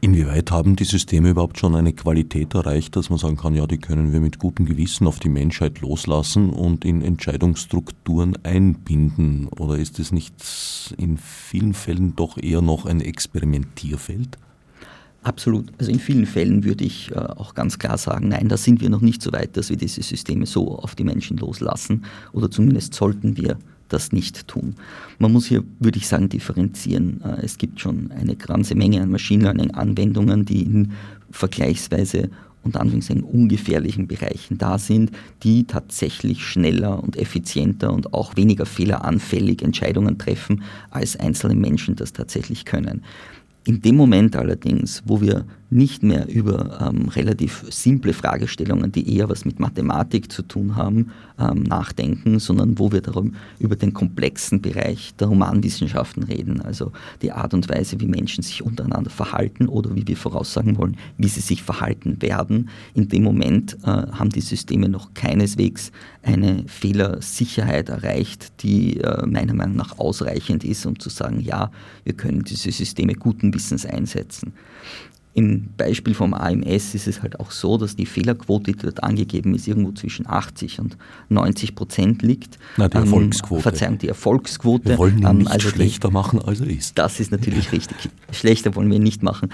Inwieweit haben die Systeme überhaupt schon eine Qualität erreicht, dass man sagen kann, ja, die können wir mit gutem Gewissen auf die Menschheit loslassen und in Entscheidungsstrukturen einbinden? Oder ist es nicht in vielen Fällen doch eher noch ein Experimentierfeld? Absolut. Also in vielen Fällen würde ich äh, auch ganz klar sagen, nein, da sind wir noch nicht so weit, dass wir diese Systeme so auf die Menschen loslassen oder zumindest sollten wir das nicht tun. Man muss hier, würde ich sagen, differenzieren. Äh, es gibt schon eine ganze Menge an Machine Learning-Anwendungen, die in vergleichsweise unter Anführungszeichen ungefährlichen Bereichen da sind, die tatsächlich schneller und effizienter und auch weniger fehleranfällig Entscheidungen treffen, als einzelne Menschen das tatsächlich können. In dem Moment allerdings, wo wir nicht mehr über ähm, relativ simple Fragestellungen, die eher was mit Mathematik zu tun haben, ähm, nachdenken, sondern wo wir darum über den komplexen Bereich der Humanwissenschaften reden, also die Art und Weise, wie Menschen sich untereinander verhalten oder wie wir voraussagen wollen, wie sie sich verhalten werden. In dem Moment äh, haben die Systeme noch keineswegs eine Fehlersicherheit erreicht, die äh, meiner Meinung nach ausreichend ist, um zu sagen, ja, wir können diese Systeme guten Wissens einsetzen. Im Beispiel vom AMS ist es halt auch so, dass die Fehlerquote, die dort angegeben ist, irgendwo zwischen 80 und 90 Prozent liegt. Na, die ähm, Erfolgsquote. Verzeihung, die Erfolgsquote. Wir wollen ihn ähm, nicht also schlechter die, machen, als er ist. Das ist natürlich richtig. Schlechter wollen wir nicht machen.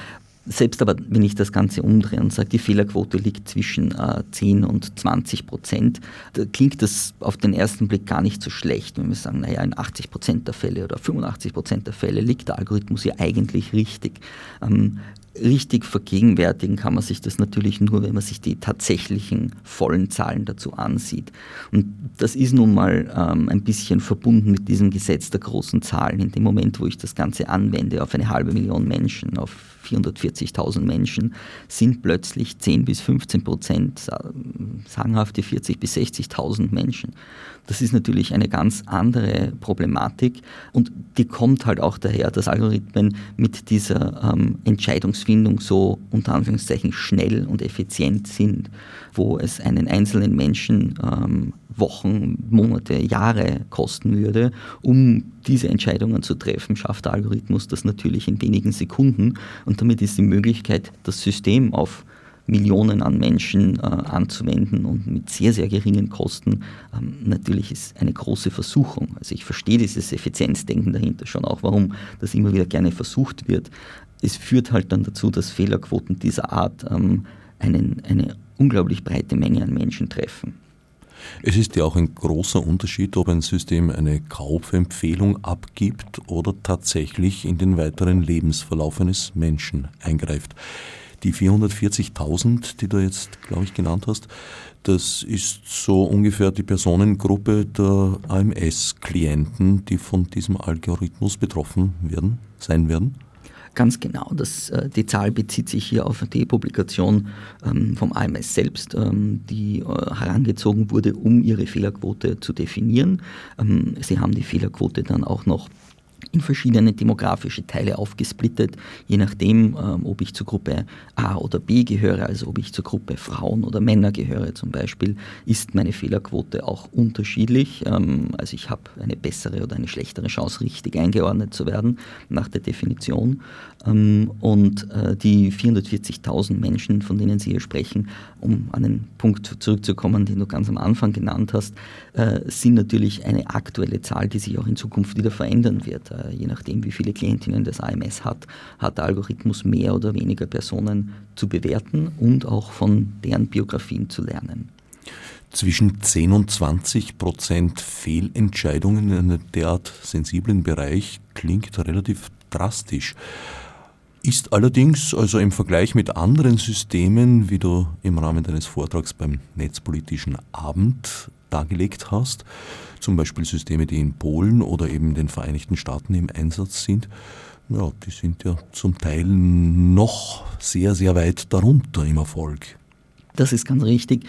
Selbst aber, wenn ich das Ganze umdrehe und sage, die Fehlerquote liegt zwischen äh, 10 und 20 Prozent, da klingt das auf den ersten Blick gar nicht so schlecht, wenn wir sagen, naja, in 80 Prozent der Fälle oder 85 Prozent der Fälle liegt der Algorithmus ja eigentlich richtig. Ähm, richtig vergegenwärtigen kann man sich das natürlich nur, wenn man sich die tatsächlichen vollen Zahlen dazu ansieht. Und das ist nun mal ähm, ein bisschen verbunden mit diesem Gesetz der großen Zahlen. In dem Moment, wo ich das Ganze anwende auf eine halbe Million Menschen, auf 440.000 Menschen, sind plötzlich 10 bis 15 Prozent sagenhafte 40 bis 60.000 Menschen. Das ist natürlich eine ganz andere Problematik und die kommt halt auch daher, dass Algorithmen mit dieser ähm, Entscheidungsfindung so unter Anführungszeichen schnell und effizient sind, wo es einen einzelnen Menschen ähm, Wochen, Monate, Jahre kosten würde, um diese Entscheidungen zu treffen, schafft der Algorithmus das natürlich in wenigen Sekunden und damit ist die Möglichkeit, das System auf Millionen an Menschen äh, anzuwenden und mit sehr, sehr geringen Kosten, ähm, natürlich ist eine große Versuchung. Also ich verstehe dieses Effizienzdenken dahinter schon auch, warum das immer wieder gerne versucht wird. Es führt halt dann dazu, dass Fehlerquoten dieser Art ähm, einen, eine unglaublich breite Menge an Menschen treffen. Es ist ja auch ein großer Unterschied, ob ein System eine Kaufempfehlung abgibt oder tatsächlich in den weiteren Lebensverlauf eines Menschen eingreift. Die 440.000, die du jetzt, glaube ich, genannt hast, das ist so ungefähr die Personengruppe der AMS-Klienten, die von diesem Algorithmus betroffen werden, sein werden. Ganz genau, das, äh, die Zahl bezieht sich hier auf die Publikation ähm, vom AMS selbst, ähm, die äh, herangezogen wurde, um ihre Fehlerquote zu definieren. Ähm, sie haben die Fehlerquote dann auch noch in verschiedene demografische Teile aufgesplittet, je nachdem, ähm, ob ich zur Gruppe A oder B gehöre, also ob ich zur Gruppe Frauen oder Männer gehöre zum Beispiel, ist meine Fehlerquote auch unterschiedlich. Ähm, also ich habe eine bessere oder eine schlechtere Chance, richtig eingeordnet zu werden nach der Definition. Ähm, und äh, die 440.000 Menschen, von denen Sie hier sprechen, um an den Punkt zurückzukommen, den du ganz am Anfang genannt hast, äh, sind natürlich eine aktuelle Zahl, die sich auch in Zukunft wieder verändern wird. Äh, je nachdem, wie viele Klientinnen das AMS hat, hat der Algorithmus mehr oder weniger Personen zu bewerten und auch von deren Biografien zu lernen. Zwischen 10 und 20 Prozent Fehlentscheidungen in einem derart sensiblen Bereich klingt relativ drastisch. Ist allerdings also im Vergleich mit anderen Systemen, wie du im Rahmen deines Vortrags beim Netzpolitischen Abend dargelegt hast, zum Beispiel Systeme, die in Polen oder eben den Vereinigten Staaten im Einsatz sind, ja, die sind ja zum Teil noch sehr, sehr weit darunter im Erfolg. Das ist ganz richtig.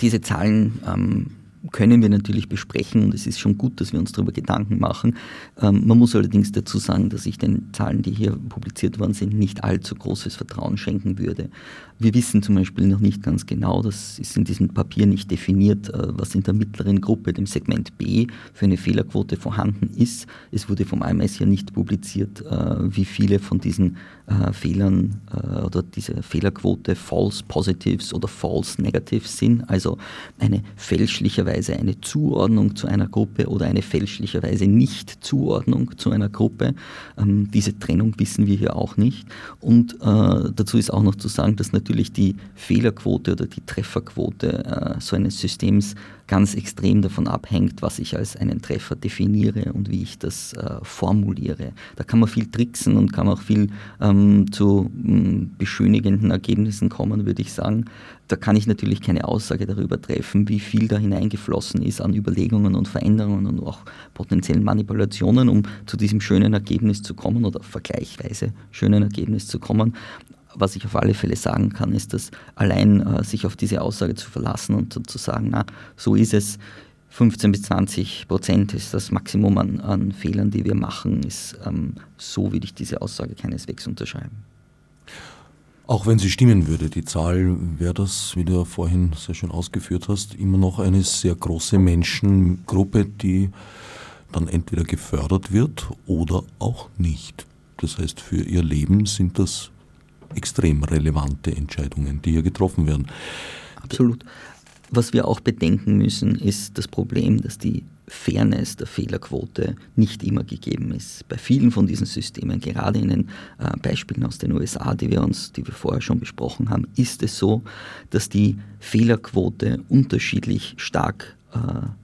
Diese Zahlen ähm, können wir natürlich besprechen und es ist schon gut, dass wir uns darüber Gedanken machen. Ähm, man muss allerdings dazu sagen, dass ich den Zahlen, die hier publiziert worden sind, nicht allzu großes Vertrauen schenken würde. Wir wissen zum Beispiel noch nicht ganz genau, das ist in diesem Papier nicht definiert, äh, was in der mittleren Gruppe, dem Segment B, für eine Fehlerquote vorhanden ist. Es wurde vom IMS hier nicht publiziert, äh, wie viele von diesen äh, Fehlern oder dieser Fehlerquote False Positives oder False Negatives sind, also eine fälschlicherweise eine Zuordnung zu einer Gruppe oder eine fälschlicherweise Nicht-Zuordnung zu einer Gruppe. Ähm, diese Trennung wissen wir hier auch nicht. Und dazu ist auch noch zu sagen, dass natürlich natürlich die Fehlerquote oder die Trefferquote äh, so eines Systems ganz extrem davon abhängt, was ich als einen Treffer definiere und wie ich das äh, formuliere. Da kann man viel tricksen und kann auch viel ähm, zu ähm, beschönigenden Ergebnissen kommen, würde ich sagen. Da kann ich natürlich keine Aussage darüber treffen, wie viel da hineingeflossen ist an Überlegungen und Veränderungen und auch potenziellen Manipulationen, um zu diesem schönen Ergebnis zu kommen oder vergleichsweise schönen Ergebnis zu kommen. Was ich auf alle Fälle sagen kann, ist, dass allein äh, sich auf diese Aussage zu verlassen und zu, sagen, na, so ist es, 15 bis 20 Prozent ist das Maximum an, an Fehlern, die wir machen, ist ähm, so würde ich diese Aussage keineswegs unterschreiben. Auch wenn sie stimmen würde, die Zahl wäre das, wie du vorhin sehr schön ausgeführt hast, immer noch eine sehr große Menschengruppe, die dann entweder gefördert wird oder auch nicht. Das heißt, für ihr Leben sind das extrem relevante Entscheidungen, die hier getroffen werden. Absolut. Was wir auch bedenken müssen, ist das Problem, dass die Fairness der Fehlerquote nicht immer gegeben ist. Bei vielen von diesen Systemen, gerade in den äh, Beispielen aus den USA, die wir uns, die wir vorher schon besprochen haben, ist es so, dass die Fehlerquote unterschiedlich stark äh,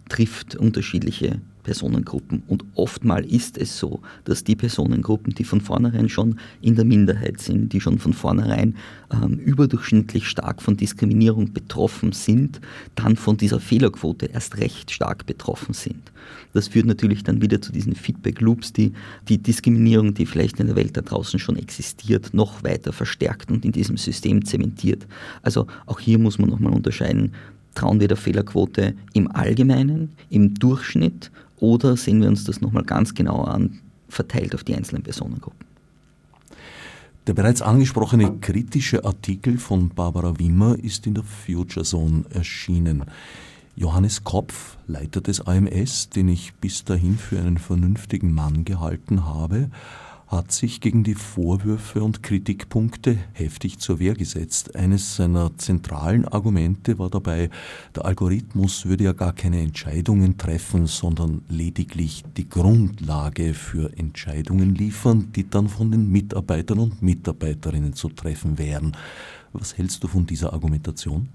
trifft, unterschiedliche Personengruppen. Und oftmal ist es so, dass die Personengruppen, die von vornherein schon in der Minderheit sind, die schon von vornherein ähm, überdurchschnittlich stark von Diskriminierung betroffen sind, dann von dieser Fehlerquote erst recht stark betroffen sind. Das führt natürlich dann wieder zu diesen Feedback-Loops, die die Diskriminierung, die vielleicht in der Welt da draußen schon existiert, noch weiter verstärkt und in diesem System zementiert. Also auch hier muss man nochmal unterscheiden, trauen wir der Fehlerquote im Allgemeinen, im Durchschnitt oder sehen wir uns das nochmal ganz genau an, verteilt auf die einzelnen Personengruppen? Der bereits angesprochene kritische Artikel von Barbara Wimmer ist in der Future Zone erschienen. Johannes Kopf, Leiter des AMS, den ich bis dahin für einen vernünftigen Mann gehalten habe, hat sich gegen die Vorwürfe und Kritikpunkte heftig zur Wehr gesetzt. Eines seiner zentralen Argumente war dabei, der Algorithmus würde ja gar keine Entscheidungen treffen, sondern lediglich die Grundlage für Entscheidungen liefern, die dann von den Mitarbeitern und Mitarbeiterinnen zu treffen wären. Was hältst du von dieser Argumentation?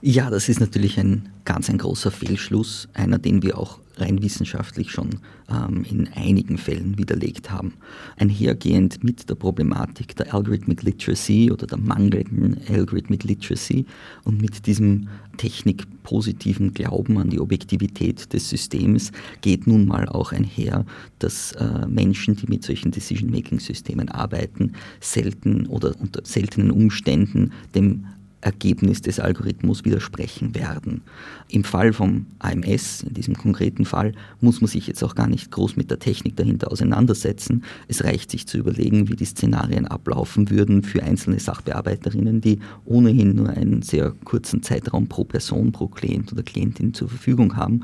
Ja, das ist natürlich ein ganz ein großer Fehlschluss, einer, den wir auch rein wissenschaftlich schon ähm, in einigen Fällen widerlegt haben. Einhergehend mit der Problematik der Algorithmic Literacy oder der mangelnden Algorithmic Literacy und mit diesem technikpositiven Glauben an die Objektivität des Systems geht nun mal auch einher, dass äh, Menschen, die mit solchen Decision-Making-Systemen arbeiten, selten oder unter seltenen Umständen dem Ergebnis des Algorithmus widersprechen werden. Im Fall vom AMS, in diesem konkreten Fall, muss man sich jetzt auch gar nicht groß mit der Technik dahinter auseinandersetzen. Es reicht sich zu überlegen, wie die Szenarien ablaufen würden für einzelne Sachbearbeiterinnen, die ohnehin nur einen sehr kurzen Zeitraum pro Person, pro Klient oder Klientin zur Verfügung haben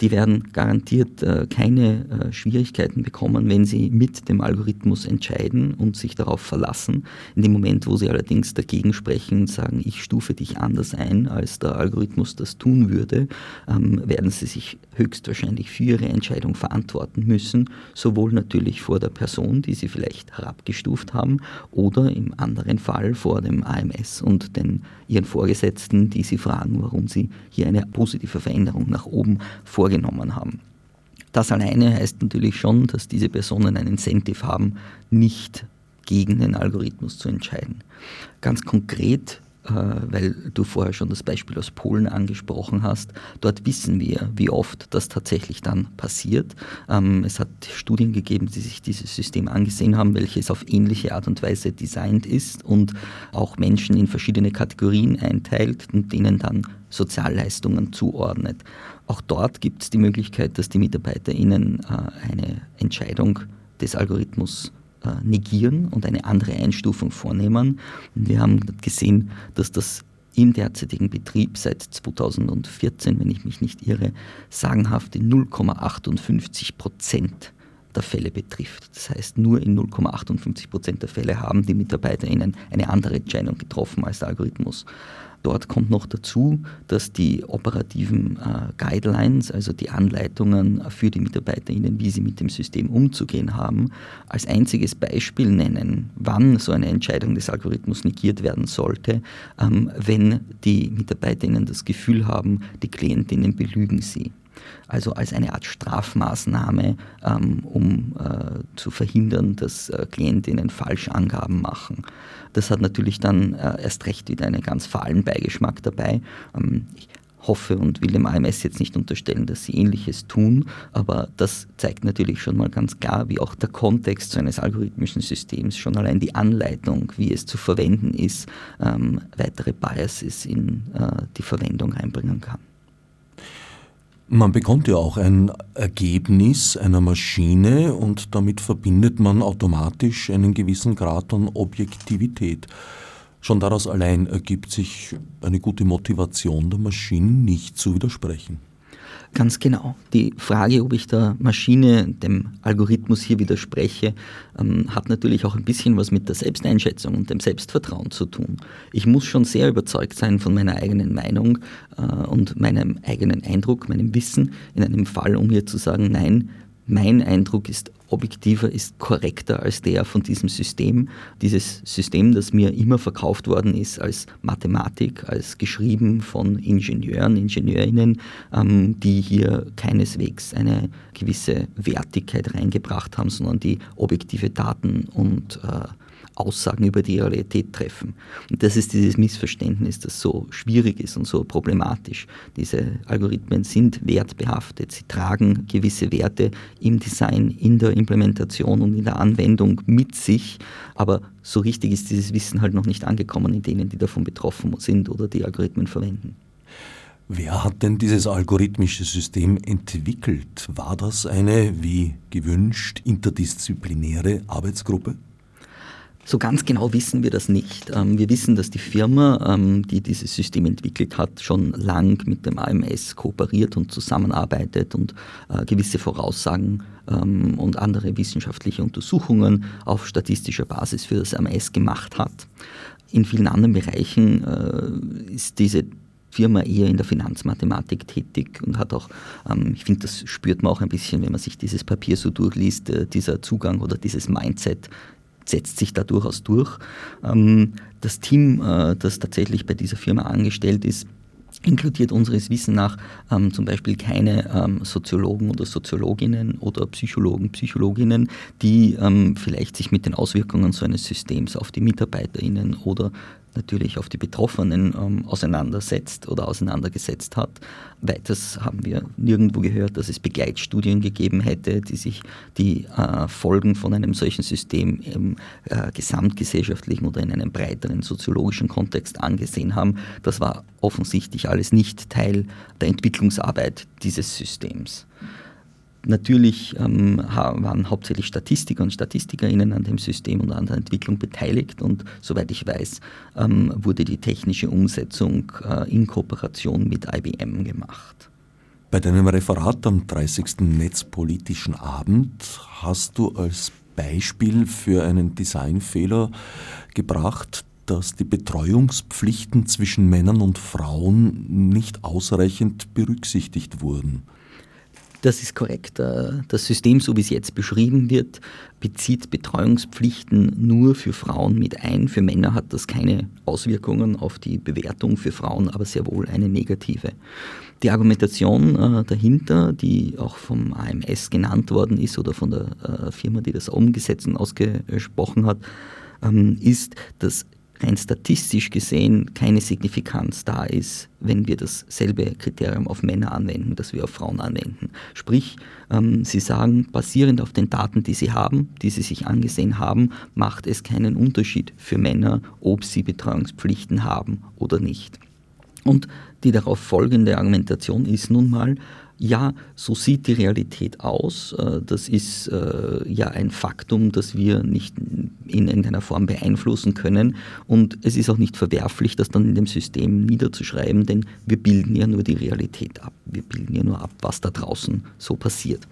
die werden garantiert äh, keine äh, Schwierigkeiten bekommen, wenn sie mit dem Algorithmus entscheiden und sich darauf verlassen. In dem Moment, wo sie allerdings dagegen sprechen und sagen, ich stufe dich anders ein, als der Algorithmus das tun würde, ähm, werden sie sich höchstwahrscheinlich für ihre Entscheidung verantworten müssen, sowohl natürlich vor der Person, die sie vielleicht herabgestuft haben, oder im anderen Fall vor dem AMS und den ihren Vorgesetzten, die sie fragen, warum sie hier eine positive Veränderung nach oben vorgenommen vorgenommen haben. Das alleine heißt natürlich schon, dass diese Personen ein Incentive haben, nicht gegen den Algorithmus zu entscheiden. Ganz konkret äh, weil du vorher schon das Beispiel aus Polen angesprochen hast. Dort wissen wir, wie oft das tatsächlich dann passiert. Ähm, es hat Studien gegeben, die sich dieses System angesehen haben, welches auf ähnliche Art und Weise designt ist und auch Menschen in verschiedene Kategorien einteilt und denen dann Sozialleistungen zuordnet. Auch dort gibt es die Möglichkeit, dass die MitarbeiterInnen äh, eine Entscheidung des Algorithmus äh, negieren und eine andere Einstufung vornehmen. Und wir haben gesehen, dass das im derzeitigen Betrieb seit 2014, wenn ich mich nicht irre, sagenhafte 0,58 Prozent der Fälle betrifft. Das heißt, nur in 0,58 Prozent der Fälle haben die MitarbeiterInnen eine andere Entscheidung getroffen als der Algorithmus. Dort kommt noch dazu, dass die operativen äh, Guidelines, also die Anleitungen für die MitarbeiterInnen, wie sie mit dem System umzugehen haben, als einziges Beispiel nennen, wann so eine Entscheidung des Algorithmus negiert werden sollte, ähm, wenn die MitarbeiterInnen das Gefühl haben, die Klientinnen belügen sie also als eine Art Strafmaßnahme, ähm, um äh, zu verhindern, dass äh, Klientinnen Falschangaben machen. Das hat natürlich dann äh, erst recht wieder einen ganz fahlen Beigeschmack dabei. Ähm, ich hoffe und will dem AMS jetzt nicht unterstellen, dass sie ähnliches tun, aber das zeigt natürlich schon mal ganz klar, wie auch der Kontext so eines algorithmischen Systems, schon allein die Anleitung, wie es zu verwenden ist, ähm, weitere Biases in äh, die Verwendung reinbringen kann. Man bekommt ja auch ein Ergebnis einer Maschine und damit verbindet man automatisch einen gewissen Grad an Objektivität. Schon daraus allein ergibt sich eine gute Motivation der Maschinen, nicht zu widersprechen. Ganz genau. Die Frage, ob ich der Maschine, dem Algorithmus hier widerspreche, ähm, hat natürlich auch ein bisschen was mit der Selbsteinschätzung und dem Selbstvertrauen zu tun. Ich muss schon sehr überzeugt sein von meiner eigenen Meinung äh, und meinem eigenen Eindruck, meinem Wissen in einem Fall, um mir zu sagen, nein, mein Eindruck ist objektiver, ist korrekter als der von diesem System. Dieses System, das mir immer verkauft worden ist als Mathematik, als geschrieben von Ingenieuren, Ingenieurinnen, ähm, die hier keineswegs eine gewisse Wertigkeit reingebracht haben, sondern die objektive Daten und äh, Aussagen über die Realität treffen. Und das ist dieses Missverständnis, das so schwierig ist und so problematisch. Diese Algorithmen sind wertbehaftet. Sie tragen gewisse Werte im Design, in der Implementation und in der Anwendung mit sich. Aber so richtig ist dieses Wissen halt noch nicht angekommen in denen, die davon betroffen sind oder die Algorithmen verwenden. Wer hat denn dieses algorithmische System entwickelt? War das eine, wie gewünscht, interdisziplinäre Arbeitsgruppe? So ganz genau wissen wir das nicht. Ähm, wir wissen, dass die Firma, ähm, die dieses System entwickelt hat, schon lang mit dem AMS kooperiert und zusammenarbeitet und äh, gewisse Voraussagen ähm, und andere wissenschaftliche Untersuchungen auf statistischer Basis für das AMS gemacht hat. In vielen anderen Bereichen äh, ist diese Firma eher in der Finanzmathematik tätig und hat auch, ich finde, das spürt man auch ein bisschen, wenn man sich dieses Papier so durchliest, äh, dieser Zugang oder dieses Mindset setzt sich da durchaus durch. Ähm, das Team, äh, das tatsächlich bei dieser Firma angestellt ist, inkludiert unseres Wissens nach ähm, zum Beispiel keine ähm, Soziologen oder Soziologinnen oder Psychologen, Psychologinnen, die ähm, vielleicht sich mit den Auswirkungen so eines Systems auf die MitarbeiterInnen oder natürlich auf die Betroffenen ähm, auseinandersetzt oder auseinandergesetzt hat. Weiters haben wir nirgendwo gehört, dass es Begleitstudien gegeben hätte, die sich die äh, Folgen von einem solchen System im äh, gesamtgesellschaftlichen oder in einem breiteren soziologischen Kontext angesehen haben. Das war offensichtlich alles nicht Teil der Entwicklungsarbeit dieses Systems. Natürlich ähm, waren hauptsächlich Statistiker und Statistikerinnen an dem System und an der Entwicklung beteiligt und soweit ich weiß, ähm, wurde die technische Umsetzung äh, in Kooperation mit IBM gemacht. Bei deinem Referat am 30. Netzpolitischen Abend hast du als Beispiel für einen Designfehler gebracht, dass die Betreuungspflichten zwischen Männern und Frauen nicht ausreichend berücksichtigt wurden. Das ist korrekt. Äh, das System, so wie es jetzt beschrieben wird, bezieht Betreuungspflichten nur für Frauen mit ein. Für Männer hat das keine Auswirkungen auf die Bewertung, für Frauen aber sehr wohl eine negative. Die Argumentation äh, dahinter, die auch vom AMS genannt worden ist oder von der äh, Firma, die das umgesetzt und ausgesprochen hat, ähm, ist, dass rein statistisch gesehen keine Signifikanz da ist, wenn wir dasselbe Kriterium auf Männer anwenden, das wir auf Frauen anwenden. Sprich, ähm, Sie sagen, basierend auf den Daten, die Sie haben, die Sie sich angesehen haben, macht es keinen Unterschied für Männer, ob sie Betreuungspflichten haben oder nicht. Und die darauf folgende Argumentation ist nun mal, ja, so sieht die Realität aus. Äh, das ist äh, ja ein Faktum, das wir nicht in irgendeiner Form beeinflussen können. Und es ist auch nicht verwerflich, das dann in dem System niederzuschreiben, denn wir bilden ja nur die Realität ab. Wir bilden ja nur ab, was da draußen so passiert.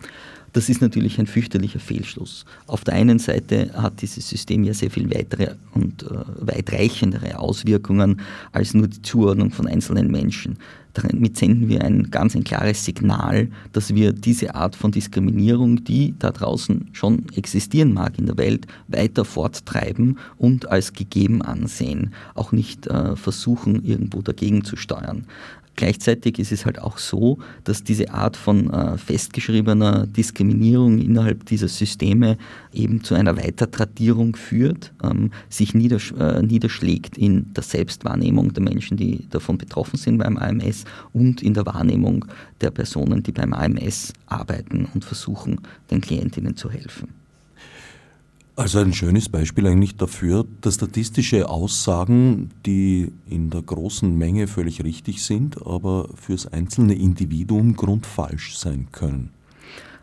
Das ist natürlich ein fürchterlicher Fehlschluss. Auf der einen Seite hat dieses System ja sehr viel weitere und äh, weitreichendere Auswirkungen als nur die Zuordnung von einzelnen Menschen. Damit senden wir ein ganz ein klares Signal, dass wir diese Art von Diskriminierung, die da draußen schon existieren mag in der Welt, weiter forttreiben und als gegeben ansehen, auch nicht äh, versuchen, irgendwo dagegen zu steuern. Gleichzeitig ist es halt auch so, dass diese Art von äh, festgeschriebener Diskriminierung innerhalb dieser Systeme eben zu einer Weitertradierung führt, ähm, sich äh, niederschlägt in der Selbstwahrnehmung der Menschen, die davon betroffen sind beim AMS und in der Wahrnehmung der Personen, die beim AMS arbeiten und versuchen, den Klientinnen zu helfen. Also ein schönes Beispiel eigentlich dafür, dass statistische Aussagen, die in der großen Menge völlig richtig sind, aber fürs einzelne Individuum grundfalsch sein können.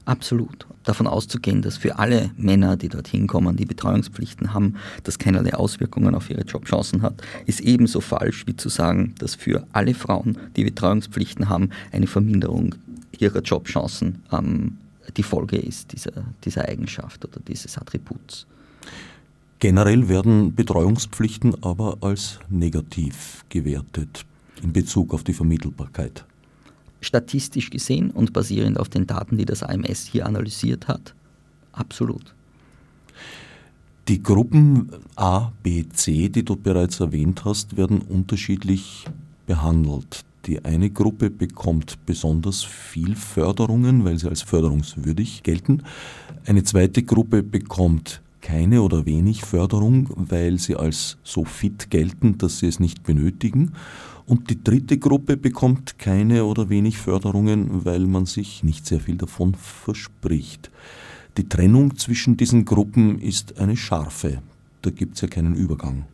Absolut. Davon auszugehen, dass für alle Männer, die dorthin kommen, die Betreuungspflichten haben, das keinerlei Auswirkungen auf ihre Jobchancen hat, ist ebenso falsch wie zu sagen, dass für alle Frauen, die Betreuungspflichten haben, eine Verminderung ihrer Jobchancen ähm, die Folge ist dieser, dieser Eigenschaft oder dieses Attributs. Generell werden Betreuungspflichten aber als negativ gewertet in Bezug auf die Vermittelbarkeit. Statistisch gesehen und basierend auf den Daten, die das AMS hier analysiert hat, absolut. Die Gruppen A, B, C, die du bereits erwähnt hast, werden unterschiedlich behandelt. Die eine Gruppe bekommt besonders viel Förderungen, weil sie als förderungswürdig gelten. Eine zweite Gruppe bekommt keine oder wenig Förderung, weil sie als so fit gelten, dass sie es nicht benötigen. Und die dritte Gruppe bekommt keine oder wenig Förderungen, weil man sich nicht sehr viel davon verspricht. Die Trennung zwischen diesen Gruppen ist eine scharfe. Da gibt es ja keinen Übergang.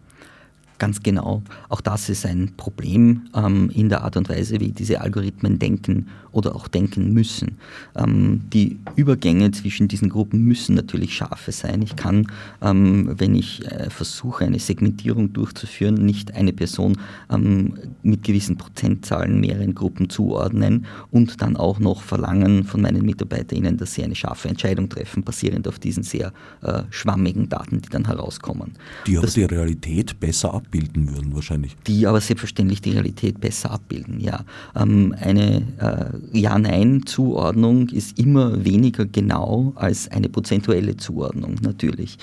Ganz genau. Auch das ist ein Problem ähm, in der Art und Weise, wie diese Algorithmen denken oder auch denken müssen. Ähm, die Übergänge zwischen diesen Gruppen müssen natürlich scharfe sein. Ich kann, ähm, wenn ich äh, versuche, eine Segmentierung durchzuführen, nicht eine Person ähm, mit gewissen Prozentzahlen mehreren Gruppen zuordnen und dann auch noch verlangen von meinen MitarbeiterInnen, dass sie eine scharfe Entscheidung treffen, basierend auf diesen sehr äh, schwammigen Daten, die dann herauskommen. Die aber das, die Realität besser ab abbilden würden wahrscheinlich. Die aber selbstverständlich die Realität besser abbilden, ja. Ähm, eine äh, Ja-Nein-Zuordnung ist immer weniger genau als eine prozentuelle Zuordnung, natürlich.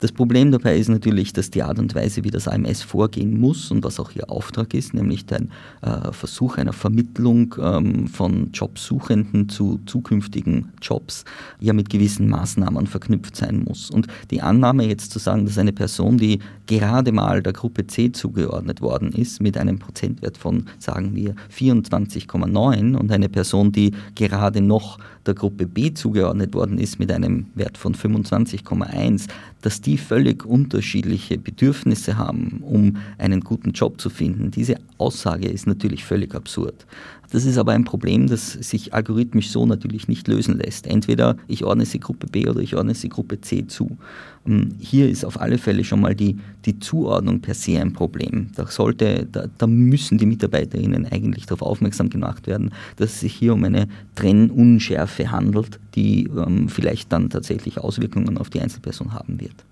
Das Problem dabei ist natürlich, dass die Art und Weise, wie das AMS vorgehen muss und was auch ihr Auftrag ist, nämlich der äh, Versuch einer Vermittlung ähm, von Jobsuchenden zu zukünftigen Jobs, ja mit gewissen Maßnahmen verknüpft sein muss. Und die Annahme jetzt zu sagen, dass eine Person, die gerade mal der Gruppe C zugeordnet worden ist, mit einem Prozentwert von, sagen wir, 24,9 und eine Person, die gerade noch der Gruppe B zugeordnet worden ist mit einem Wert von 25,1, dass die völlig unterschiedliche Bedürfnisse haben, um einen guten Job zu finden. Diese Aussage ist natürlich völlig absurd. Das ist aber ein Problem, das sich algorithmisch so natürlich nicht lösen lässt. Entweder ich ordne sie Gruppe B oder ich ordne sie Gruppe C zu. Ähm, hier ist auf alle Fälle schon mal die, die Zuordnung per se ein Problem. Da, sollte, da, da müssen die MitarbeiterInnen eigentlich darauf aufmerksam gemacht werden, dass es sich hier um eine Trennunschärfe handelt, die ähm, vielleicht dann tatsächlich Auswirkungen auf die Einzelperson haben wird.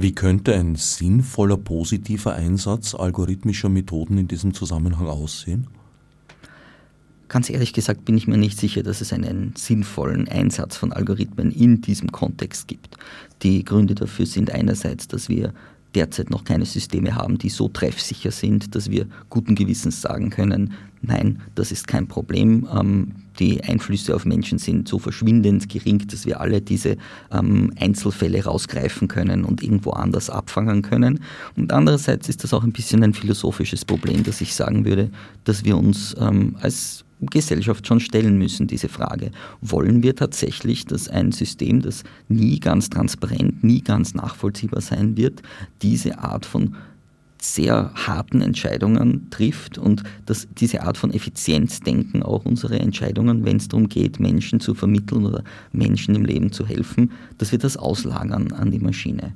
Wie könnte ein sinnvoller positiver Einsatz algorithmischer Methoden in diesem Zusammenhang aussehen? Ganz ehrlich gesagt bin ich mir nicht sicher, dass es einen sinnvollen Einsatz von Algorithmen in diesem Kontext gibt. Die Gründe dafür sind einerseits, dass wir derzeit noch keine Systeme haben, die so treffsicher sind, dass wir guten Gewissens sagen können, nein, das ist kein Problem. Ähm, die Einflüsse auf Menschen sind so verschwindend gering, dass wir alle diese ähm, Einzelfälle rausgreifen können und irgendwo anders abfangen können. Und andererseits ist das auch ein bisschen ein philosophisches Problem, dass ich sagen würde, dass wir uns ähm, als Gesellschaft schon stellen müssen, diese Frage. Wollen wir tatsächlich, dass ein System, das nie ganz transparent, nie ganz nachvollziehbar sein wird, diese Art von sehr harten Entscheidungen trifft und dass diese Art von Effizienzdenken auch unsere Entscheidungen, wenn es darum geht, Menschen zu vermitteln oder Menschen im Leben zu helfen, dass wir das auslagern an die Maschine.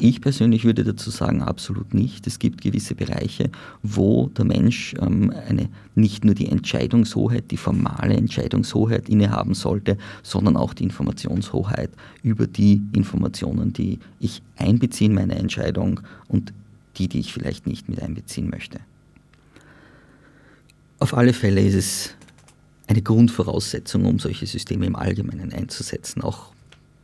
Ich persönlich würde dazu sagen, absolut nicht. Es gibt gewisse Bereiche, wo der Mensch ähm, eine, nicht nur die Entscheidungshoheit, die formale Entscheidungshoheit innehaben sollte, sondern auch die Informationshoheit über die Informationen, die ich einbeziehe in meine Entscheidung und die, die ich vielleicht nicht mit einbeziehen möchte. Auf alle Fälle ist es eine Grundvoraussetzung, um solche Systeme im Allgemeinen einzusetzen, auch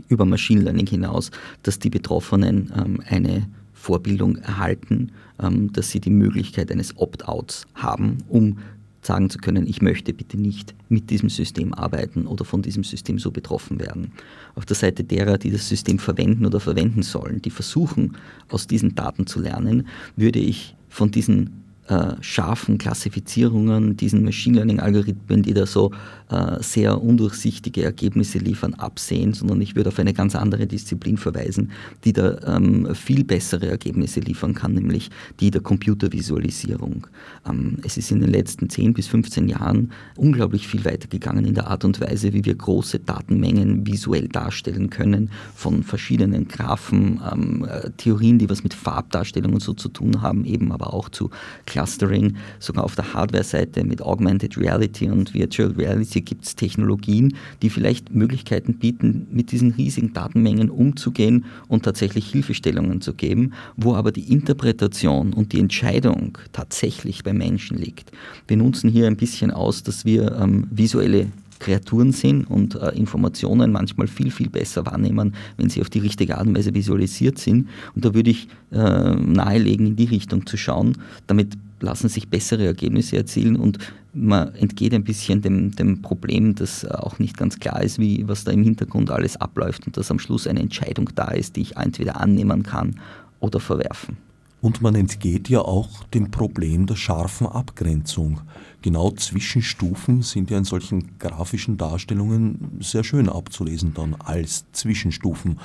über Machine Learning hinaus, dass die Betroffenen ähm, eine Vorbildung erhalten, ähm, dass sie die Möglichkeit eines Opt-outs haben, um sagen zu können, ich möchte bitte nicht mit diesem System arbeiten oder von diesem System so betroffen werden. Auf der Seite derer, die das System verwenden oder verwenden sollen, die versuchen, aus diesen Daten zu lernen, würde ich von diesen äh, scharfen Klassifizierungen, diesen Machine Learning-Algorithmen, die da so äh, sehr undurchsichtige Ergebnisse liefern, absehen, sondern ich würde auf eine ganz andere Disziplin verweisen, die da ähm, viel bessere Ergebnisse liefern kann, nämlich die der Computervisualisierung. Ähm, es ist in den letzten 10 bis 15 Jahren unglaublich viel weitergegangen in der Art und Weise, wie wir große Datenmengen visuell darstellen können, von verschiedenen Graphen, ähm, äh, Theorien, die was mit Farbdarstellung und so zu tun haben, eben aber auch zu Clustering, sogar auf der Hardware-Seite mit Augmented Reality und Virtual Reality gibt es Technologien, die vielleicht Möglichkeiten bieten, mit diesen riesigen Datenmengen umzugehen und tatsächlich Hilfestellungen zu geben, wo aber die Interpretation und die Entscheidung tatsächlich beim Menschen liegt. Wir nutzen hier ein bisschen aus, dass wir ähm, visuelle Kreaturen sind und äh, Informationen manchmal viel, viel besser wahrnehmen, wenn sie auf die richtige Art und Weise visualisiert sind. Und da würde ich äh, nahelegen, in die Richtung zu schauen. Damit lassen sich bessere Ergebnisse erzielen und man entgeht ein bisschen dem, dem Problem, dass auch nicht ganz klar ist, wie, was da im Hintergrund alles abläuft und dass am Schluss eine Entscheidung da ist, die ich entweder annehmen kann oder verwerfen. Und man entgeht ja auch dem Problem der scharfen Abgrenzung. Genau Zwischenstufen sind ja in solchen grafischen Darstellungen sehr schön abzulesen dann als Zwischenstufen.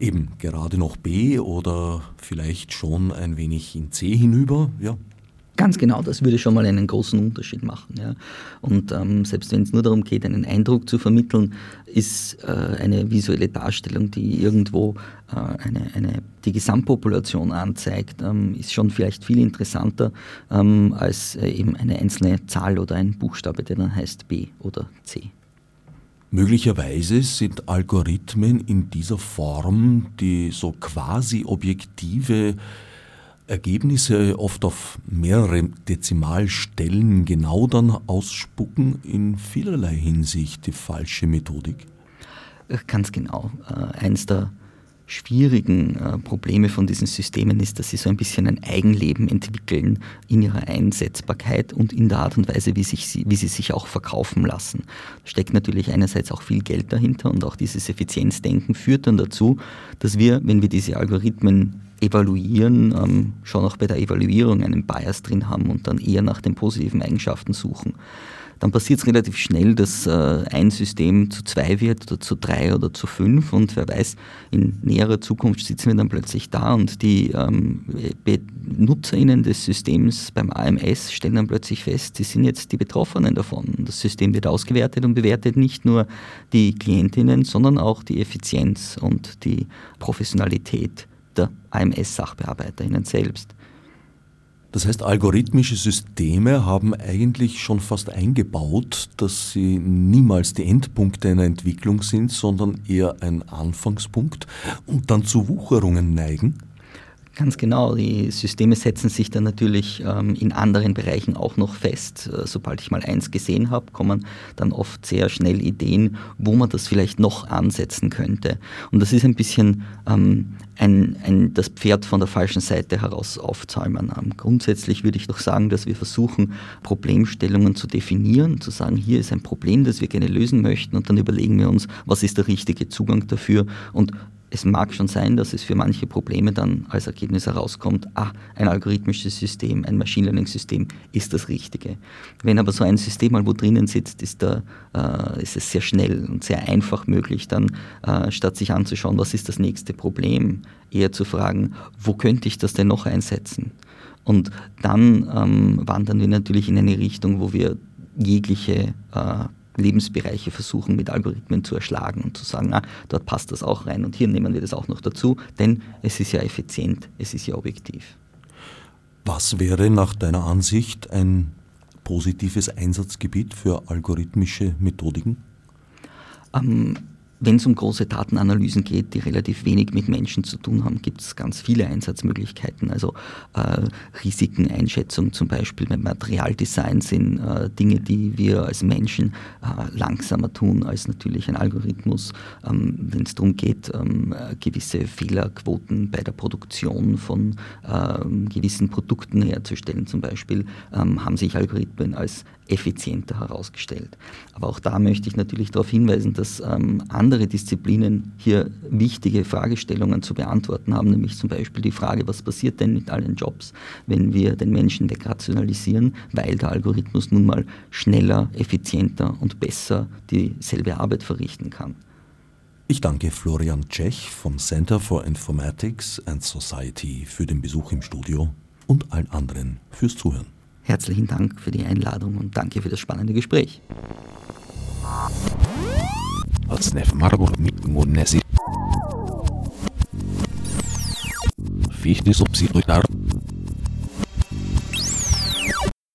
Eben gerade noch B oder vielleicht schon ein wenig in C hinüber, ja, Ganz genau, das würde schon mal einen großen Unterschied machen. Ja. Und ähm, selbst wenn es nur darum geht, einen Eindruck zu vermitteln, ist äh, eine visuelle Darstellung, die irgendwo eine, eine, die Gesamtpopulation anzeigt, ähm, ist schon vielleicht viel interessanter ähm, als äh, eben eine einzelne Zahl oder ein Buchstabe, der dann heißt B oder C. Möglicherweise sind Algorithmen in dieser Form die so quasi objektive Ergebnisse oft auf mehrere Dezimalstellen genau dann ausspucken, in vielerlei Hinsicht die falsche Methodik? Äh, ganz genau. Äh, eins der schwierigen äh, Probleme von diesen Systemen ist, dass sie so ein bisschen ein Eigenleben entwickeln in ihrer Einsetzbarkeit und in der Art und Weise, wie, sich, wie sie sich auch verkaufen lassen. Da steckt natürlich einerseits auch viel Geld dahinter und auch dieses Effizienzdenken führt dann dazu, dass wir, wenn wir diese Algorithmen evaluieren, ähm, schon auch bei der Evaluierung einen Bias drin haben und dann eher nach den positiven Eigenschaften suchen. Dann passiert es relativ schnell, dass äh, ein System zu zwei wird oder zu drei oder zu fünf und wer weiß, in näherer Zukunft sitzen wir dann plötzlich da und die ähm, BenutzerInnen des Systems beim AMS stellen dann plötzlich fest, sie sind jetzt die Betroffenen davon. Das System wird ausgewertet und bewertet nicht nur die Klientinnen, sondern auch die Effizienz und die Professionalität der AMS-SachbearbeiterInnen selbst. Das heißt, algorithmische Systeme haben eigentlich schon fast eingebaut, dass sie niemals die Endpunkte einer Entwicklung sind, sondern eher ein Anfangspunkt und dann zu Wucherungen neigen? Ganz genau. Die Systeme setzen sich dann natürlich ähm, in anderen Bereichen auch noch fest. Äh, sobald ich mal eins gesehen habe, kommen dann oft sehr schnell Ideen, wo man das vielleicht noch ansetzen könnte. Und das ist ein bisschen ähm, ein, ein, das Pferd von der falschen Seite heraus aufzäumen. Ähm, grundsätzlich würde ich doch sagen, dass wir versuchen, Problemstellungen zu definieren, zu sagen, hier ist ein Problem, das wir gerne lösen möchten und dann überlegen wir uns, was ist der richtige Zugang dafür und es mag schon sein, dass es für manche Probleme dann als Ergebnis herauskommt, ah, ein algorithmisches System, ein Machine Learning System ist das Richtige. Wenn aber so ein System mal wo drinnen sitzt, ist, da, äh, ist es sehr schnell und sehr einfach möglich, dann äh, statt sich anzuschauen, was ist das nächste Problem, eher zu fragen, wo könnte ich das denn noch einsetzen? Und dann ähm, wandern wir natürlich in eine Richtung, wo wir jegliche äh, Lebensbereiche versuchen mit Algorithmen zu erschlagen und zu sagen, na, dort passt das auch rein und hier nehmen wir das auch noch dazu, denn es ist ja effizient, es ist ja objektiv. Was wäre nach deiner Ansicht ein positives Einsatzgebiet für algorithmische Methodiken? Ähm, wenn es um große Datenanalysen geht, die relativ wenig mit Menschen zu tun haben, gibt es ganz viele Einsatzmöglichkeiten. Also äh, Risikeneinschätzung zum Beispiel beim Materialdesign sind äh, Dinge, die wir als Menschen äh, langsamer tun als natürlich ein Algorithmus. Ähm, Wenn es darum geht, ähm, gewisse Fehlerquoten bei der Produktion von ähm, gewissen Produkten herzustellen zum Beispiel, ähm, haben sich Algorithmen als effizienter herausgestellt. Aber auch da möchte ich natürlich darauf hinweisen, dass ähm, andere Disziplinen hier wichtige Fragestellungen zu beantworten haben, nämlich zum Beispiel die Frage, was passiert denn mit allen Jobs, wenn wir den Menschen wegrationalisieren, weil der Algorithmus nun mal schneller, effizienter und besser dieselbe Arbeit verrichten kann. Ich danke Florian Tschech vom Center for Informatics and Society für den Besuch im Studio und allen anderen fürs Zuhören. Herzlichen Dank für die Einladung und danke für das spannende Gespräch. Fichte subsidiar